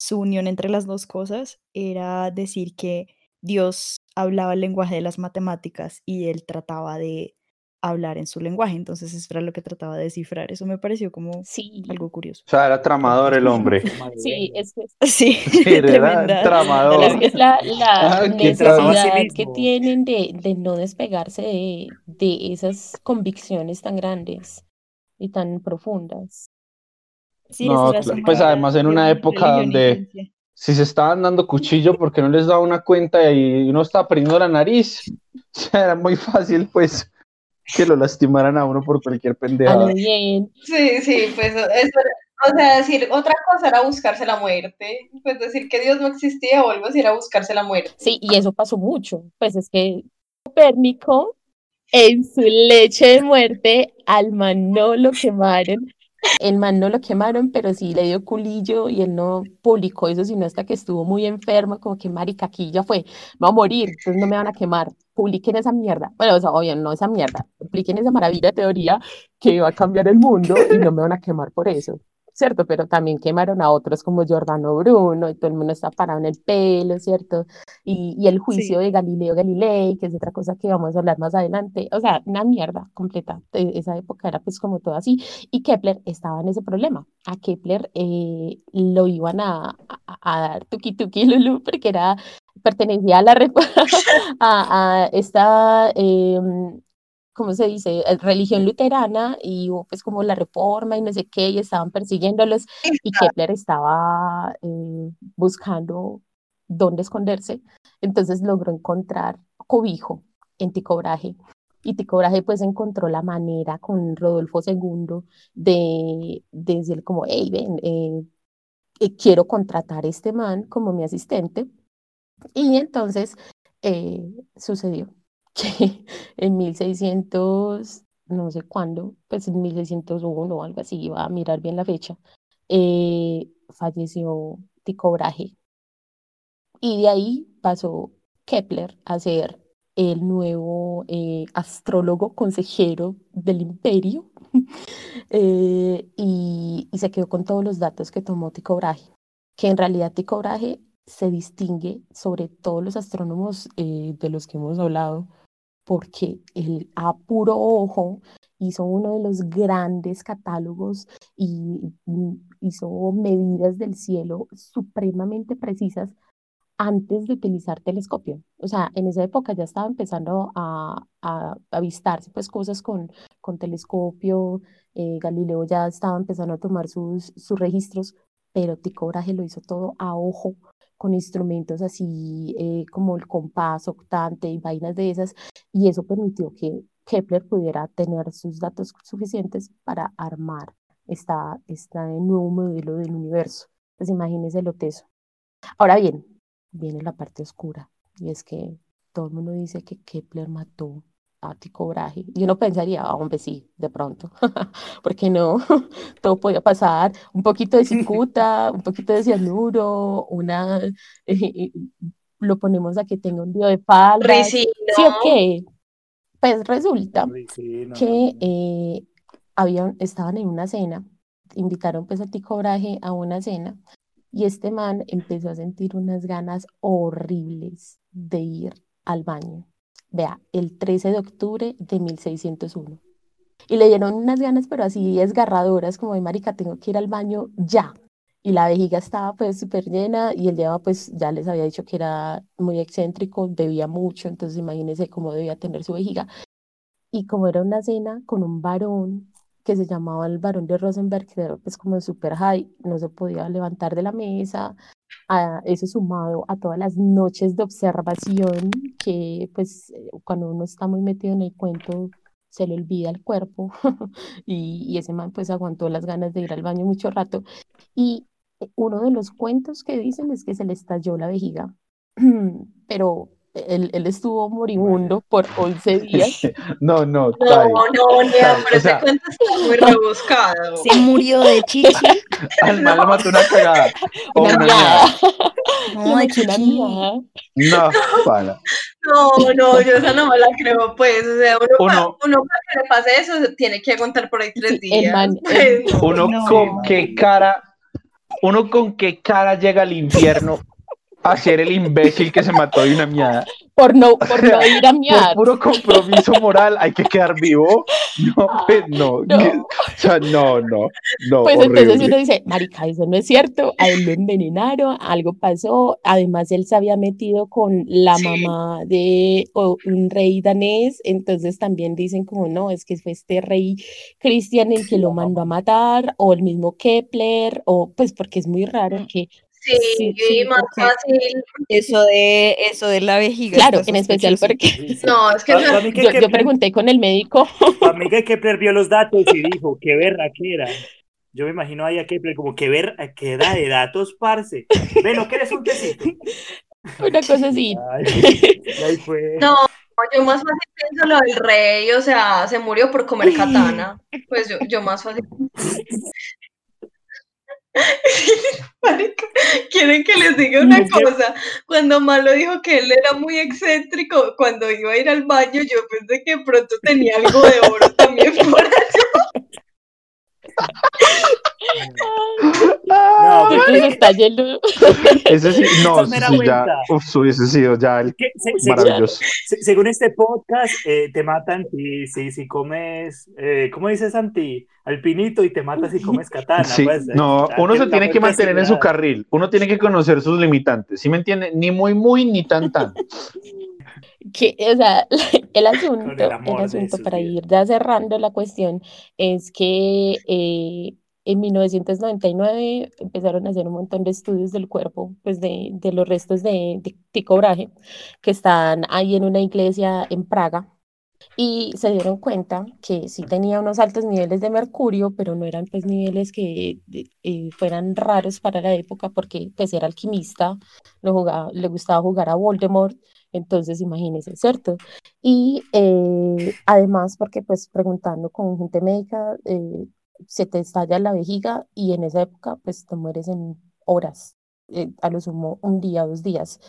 Speaker 4: su unión entre las dos cosas era decir que Dios hablaba el lenguaje de las matemáticas y él trataba de hablar en su lenguaje, entonces eso era lo que trataba de descifrar. Eso me pareció como
Speaker 5: sí,
Speaker 4: algo curioso.
Speaker 6: O sea, era tramador el hombre.
Speaker 5: sí, es que
Speaker 4: Sí,
Speaker 6: Sí, era
Speaker 4: tremenda.
Speaker 6: tramador.
Speaker 5: es, que es la, la
Speaker 6: Ah,
Speaker 5: necesidad que
Speaker 3: asimismo.
Speaker 5: tienen de, de no despegarse de, de esas convicciones tan grandes y tan profundas.
Speaker 4: Sí,
Speaker 6: No, claro, pues además en una época donde-. Si se estaban dando cuchillo porque no les daba una cuenta y uno estaba perdiendo la nariz, o sea, era muy fácil, pues, que lo lastimaran a uno por cualquier
Speaker 5: A
Speaker 6: pendejada.
Speaker 5: bien,
Speaker 2: Sí, sí, pues eso era- o sea, decir otra cosa era buscarse la muerte, pues decir que Dios no existía o algo así era buscarse la muerte.
Speaker 5: sí, y eso pasó mucho. Pues es que Copérnico, en su leche de muerte, al man no lo quemaron El man no lo quemaron, pero sí le dio culillo y él no publicó eso, sino hasta que estuvo muy enfermo, como que marica, aquí ya fue, va a morir, entonces no me van a quemar. Publiquen esa mierda. Bueno, o sea, obvio, no esa mierda. Publiquen esa maravilla de teoría que va a cambiar el mundo y no me van a quemar por eso. ¿Cierto? Pero también quemaron a otros como Giordano Bruno y todo el mundo está parado en el pelo, ¿cierto? Y, y el juicio de Galileo Galilei, que es otra cosa que vamos a hablar más adelante, o sea, una mierda completa. E, esa época era pues como todo así. Y Kepler estaba en ese problema. A Kepler eh, lo iban a, a, a, dar tuki tuki lulu porque era pertenecía a la a, a esta eh, ¿cómo se dice? Eh, religión luterana y hubo pues como la reforma y no sé qué, y estaban persiguiéndolos y Kepler estaba eh, buscando dónde esconderse, entonces logró encontrar cobijo en Tycho Brahe. Y Tycho Brahe pues encontró la manera con Rodolfo II de, de decir como, hey, ven, eh, quiero contratar a este man como mi asistente. Y entonces sucedió que en 1600, no sé cuándo, pues en 1601 o algo así, iba a mirar bien la fecha, eh, falleció Tycho Brahe. Y de ahí pasó Kepler a ser el nuevo eh, astrólogo consejero del imperio eh, y, y, se quedó con todos los datos que tomó Tycho Brahe, que en realidad Tycho Brahe se distingue sobre todos los astrónomos de los que hemos hablado porque él a puro ojo hizo uno de los grandes catálogos y hizo medidas del cielo supremamente precisas antes de utilizar telescopio. O sea, en esa época ya estaba empezando a, a, avistarse pues cosas con, con telescopio, eh, Galileo ya estaba empezando a tomar sus, sus registros, pero Tycho Brahe lo hizo todo a ojo con instrumentos así eh, como el compás, octante y vainas de esas, y eso permitió que Kepler pudiera tener sus datos suficientes para armar esta, este nuevo modelo del universo. Pues imagínense lo teso. Ahora bien, viene la parte oscura, y es que todo el mundo dice que Kepler mató Brahe. Y uno pensaría, ah, hombre, sí, de pronto, porque no, todo podía pasar, un poquito de cicuta, un poquito de cianuro, una, eh, eh, lo ponemos a que tenga un día de falda. ¿Sí o qué? Pues resulta que eh, habían, estaban en una cena, invitaron pues a Tycho Brahe a una cena, y este man empezó a sentir unas ganas horribles de ir al baño vea, el 13 de octubre de 1601. Y le dieron unas ganas, pero así desgarradoras, como de marica, tengo que ir al baño ya. Y la vejiga estaba pues súper llena y el lleva pues ya les había dicho que era muy excéntrico, bebía mucho, entonces imagínense cómo debía tener su vejiga. Y como era una cena con un varón que se llamaba el varón de Rosenberg, que era pues como super high, no se podía levantar de la mesa, a eso sumado a todas las noches de observación que pues eh, cuando uno está muy metido en el cuento se le olvida el cuerpo y, y, ese man pues aguantó las ganas de ir al baño mucho rato. Y eh, uno de los cuentos que dicen es que se le estalló la vejiga pero él, él, estuvo moribundo por 11 días.
Speaker 6: No, no,
Speaker 2: no, no, Nea, pero ese cuento está muy rebuscado.
Speaker 4: Se murió de chichi.
Speaker 6: Al mal mató una cagada. O
Speaker 5: una
Speaker 6: una.
Speaker 4: No, de chichi.
Speaker 6: No, para.
Speaker 2: No, no, yo esa no me la creo, pues, o sea, uno,
Speaker 6: Uno-
Speaker 2: pa- uno para que le pase eso tiene que aguantar por ahí tres
Speaker 5: Sí, el
Speaker 2: días.
Speaker 5: man-
Speaker 2: pues, no.
Speaker 6: Uno
Speaker 4: No.
Speaker 6: con qué cara, uno con qué cara llega al infierno a ser el imbécil que se mató de una miada.
Speaker 5: Por no, por no ir a
Speaker 6: Por
Speaker 5: miar.
Speaker 6: puro compromiso moral hay que quedar vivo. No, pues no.
Speaker 5: No.
Speaker 6: que- o sea, no, no, no.
Speaker 5: Pues
Speaker 6: horrible.
Speaker 5: entonces uno dice, marica, eso no es cierto, a él lo envenenaron, algo pasó, además él se había metido con la
Speaker 2: Sí.
Speaker 5: mamá de un rey danés, entonces también dicen como, no, es que fue este rey Cristian el que lo mandó a matar, o el mismo Kepler, o pues porque es muy raro que,
Speaker 2: Sí,
Speaker 5: Sí, sí,
Speaker 2: y más fácil.
Speaker 4: Eso de, eso de la vejiga.
Speaker 5: claro, en especial porque
Speaker 2: No, es que no-
Speaker 5: yo, pregunté con el médico,
Speaker 3: mí que Kepler vio los datos y dijo, qué verra que era. Yo me imagino ahí a Kepler como que ver que era de datos, parce. Ve, ¿no quieres un tecito?
Speaker 5: una cosa así,
Speaker 3: Ay, y ahí fue.
Speaker 2: No, Yo más fácil pienso lo del rey, o sea, se murió por comer katana. Pues yo, yo más fácil. Quieren que les diga una cosa. Cuando Malo dijo que él era muy excéntrico, cuando iba a ir al baño, yo pensé que pronto tenía algo de oro también por allá.
Speaker 3: No,
Speaker 5: Entonces está lleno.
Speaker 6: Ese sí, no, sí ya, uf, hubiese sido ya el
Speaker 3: que se- se-
Speaker 6: maravilloso.
Speaker 3: se- según este podcast, eh, te matan si, si, si comes, eh, ¿cómo dices, Santi? Alpinito y te matas si comes katana.
Speaker 6: Sí,
Speaker 3: pues, eh,
Speaker 6: no, uno se tiene que mantener en su carril, uno tiene que conocer sus limitantes, ¿sí me entiende? Ni muy, muy, ni tan, tan.
Speaker 5: que, o sea, el asunto,
Speaker 3: el
Speaker 5: asunto para ir ya cerrando la cuestión es que eh, en 1999 empezaron a hacer un montón de estudios del cuerpo, pues de, de los restos de, de Tycho Brahe, que están ahí en una iglesia en Praga. Y se dieron cuenta que sí tenía unos altos niveles de mercurio, pero no eran pues niveles que eh, fueran raros para la época, porque pues era alquimista, lo jugaba, le gustaba jugar a Voldemort, entonces imagínense, ¿cierto? Y eh, además porque pues preguntando con gente médica, eh, se te estalla la vejiga y en esa época pues te mueres en horas, eh, a lo sumo un día, dos días.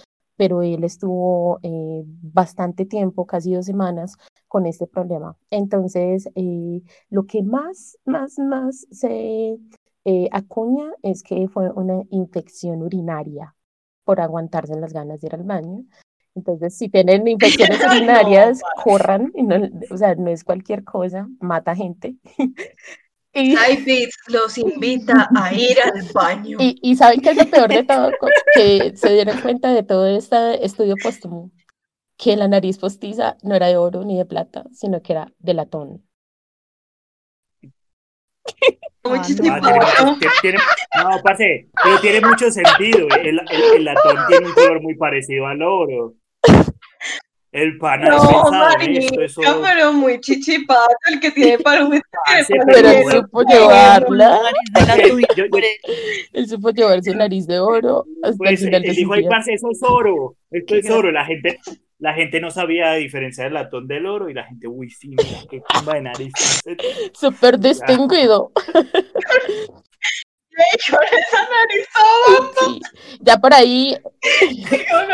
Speaker 5: Pero él estuvo eh, bastante tiempo, casi dos semanas, con este problema. Entonces, eh, lo que más, más, más se eh, acuña es que fue una infección urinaria por aguantarse las ganas de ir al baño. Entonces, si tienen infecciones
Speaker 2: no,
Speaker 5: urinarias,
Speaker 2: parce.
Speaker 5: corran, no, o sea, no es cualquier cosa, mata gente. Y,
Speaker 2: Beats los invita a ir al baño.
Speaker 5: y, y saben que es lo peor de todo, que se dieron cuenta de todo este estudio póstumo, que la nariz postiza no era de oro ni de plata, sino que era de latón.
Speaker 4: Ah, no.
Speaker 3: Tiene
Speaker 2: chichipato.
Speaker 3: mucho- tiene- tiene- no, parce, pero tiene mucho sentido. El, el- el latón tiene un color muy parecido al oro. El pana es
Speaker 2: No,
Speaker 3: pensado en esto, eso.
Speaker 2: pero muy chichipato el que tiene para un tiene
Speaker 3: pero bueno,
Speaker 5: supo llevarla, él supo llevar su nariz de oro hasta el
Speaker 3: Pues él
Speaker 5: sus
Speaker 3: dijo, parce, eso es oro, esto es oro. La gente, la gente no sabía diferenciar el latón del oro y la gente, uy, sí, mira, qué chimba de nariz. parce".
Speaker 5: Súper distinguido.
Speaker 2: Con esa nariz toda,
Speaker 5: Sí. Ya por ahí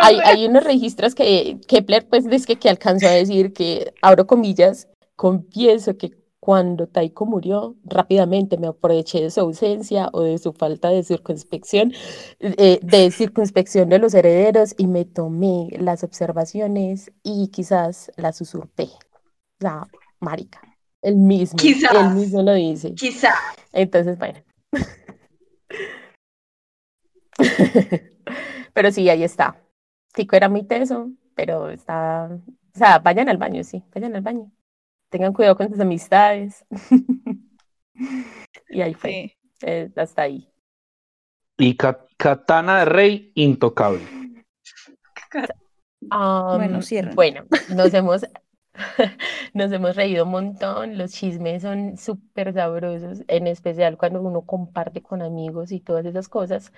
Speaker 5: hay, hay unos registros que Kepler, pues, dice que, que alcanzó a decir que, abro comillas, confieso que cuando Taiko murió, rápidamente me aproveché de su ausencia o de su falta de circunspección, eh, de circunspección de los herederos y me tomé las observaciones y quizás las usurpé. Sea, marica, el mismo,
Speaker 2: Quizás.
Speaker 5: él mismo lo dice.
Speaker 2: Quizá.
Speaker 5: Entonces, bueno. Pero sí, ahí está. Tico era muy teso, pero está. O sea, vayan al baño, sí, vayan al baño. Tengan cuidado con sus amistades. Y ahí fue,
Speaker 4: Sí.
Speaker 5: eh, hasta ahí.
Speaker 6: Y Ka- Katana de Rey, intocable.
Speaker 4: Bueno, cierren.
Speaker 5: Bueno, nos hemos, nos hemos reído un montón. Los chismes son súper sabrosos, en especial cuando uno comparte con amigos y todas esas cosas.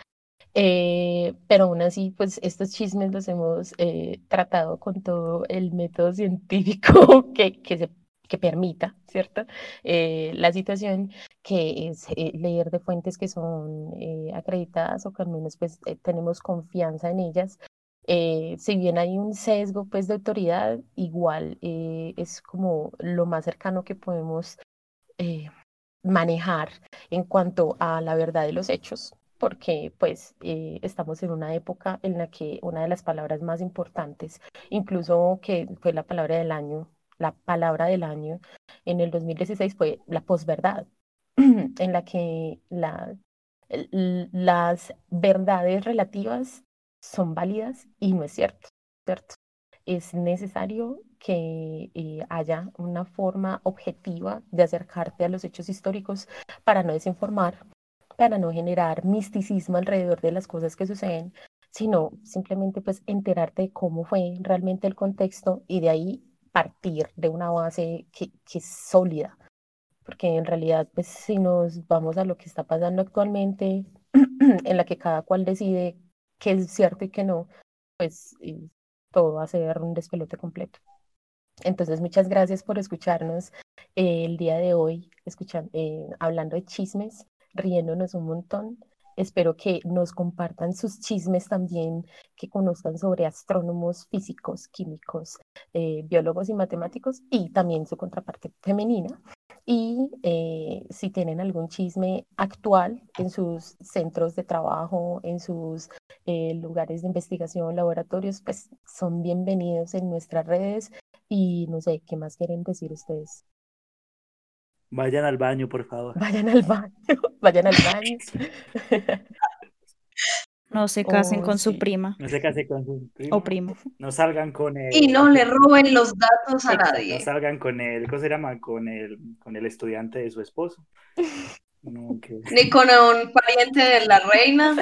Speaker 5: Eh, pero aún así, pues estos chismes los hemos eh, tratado con todo el método científico que, que, se, que permita, ¿cierto? Eh, la situación que es eh, leer de fuentes que son eh, acreditadas o que al menos pues eh, tenemos confianza en ellas. Si bien hay un sesgo pues de autoridad, igual es como lo más cercano que podemos manejar en cuanto a la verdad de los hechos porque pues eh, estamos en una época en la que una de las palabras más importantes, incluso que fue la palabra del año, la palabra del año en el 2016 fue la posverdad, en la que las verdades relativas son válidas y no es cierto, ¿cierto? Es necesario que eh, haya una forma objetiva de acercarte a los hechos históricos para no desinformar, para no generar misticismo alrededor de las cosas que suceden, sino simplemente pues enterarte de cómo fue realmente el contexto y de ahí partir de una base que, que es sólida. Porque en realidad, pues si nos vamos a lo que está pasando actualmente, en la que cada cual decide qué es cierto y qué no, pues eh, todo va a ser un despelote completo. Entonces, muchas gracias por escucharnos eh, el día de hoy, escuchan, eh, hablando de chismes, riéndonos un montón. Espero que nos compartan sus chismes también, que conozcan sobre astrónomos, físicos, químicos, eh, biólogos y matemáticos y también su contraparte femenina. Y eh, si tienen algún chisme actual en sus centros de trabajo, en sus eh, lugares de investigación, laboratorios, pues son bienvenidos en nuestras redes. Y no sé, ¿qué más quieren decir ustedes?
Speaker 3: Vayan al baño, por favor.
Speaker 5: Vayan al baño, vayan al baño.
Speaker 4: No se casen
Speaker 5: Oh,
Speaker 4: con su prima
Speaker 3: No se case con su primo.
Speaker 4: o primo.
Speaker 3: No salgan con el.
Speaker 2: Y no le roben los datos a
Speaker 5: Exacto,
Speaker 3: No
Speaker 2: nadie.
Speaker 3: salgan con el. ¿Cómo se llama? Con el, con el estudiante de su esposo. No, que-
Speaker 2: Ni con un pariente de la reina.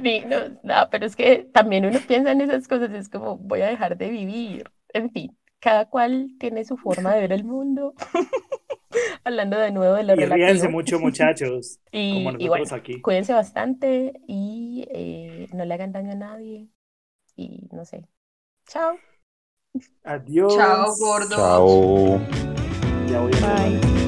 Speaker 5: Ni- no, no, pero es que también uno piensa en esas cosas, es como voy a dejar de vivir. En fin, cada cual tiene su forma de ver el mundo. Hablando de nuevo de lo
Speaker 3: Y ríanse
Speaker 5: relativo.
Speaker 3: mucho, muchachos.
Speaker 5: Y,
Speaker 3: Como
Speaker 5: y bueno,
Speaker 3: nosotros aquí.
Speaker 5: cuídense bastante y eh, no le hagan daño a nadie. Y no sé. Chao.
Speaker 3: Adiós.
Speaker 2: Chao, gordo.
Speaker 6: Chao.
Speaker 3: Ya voy a
Speaker 4: Bye.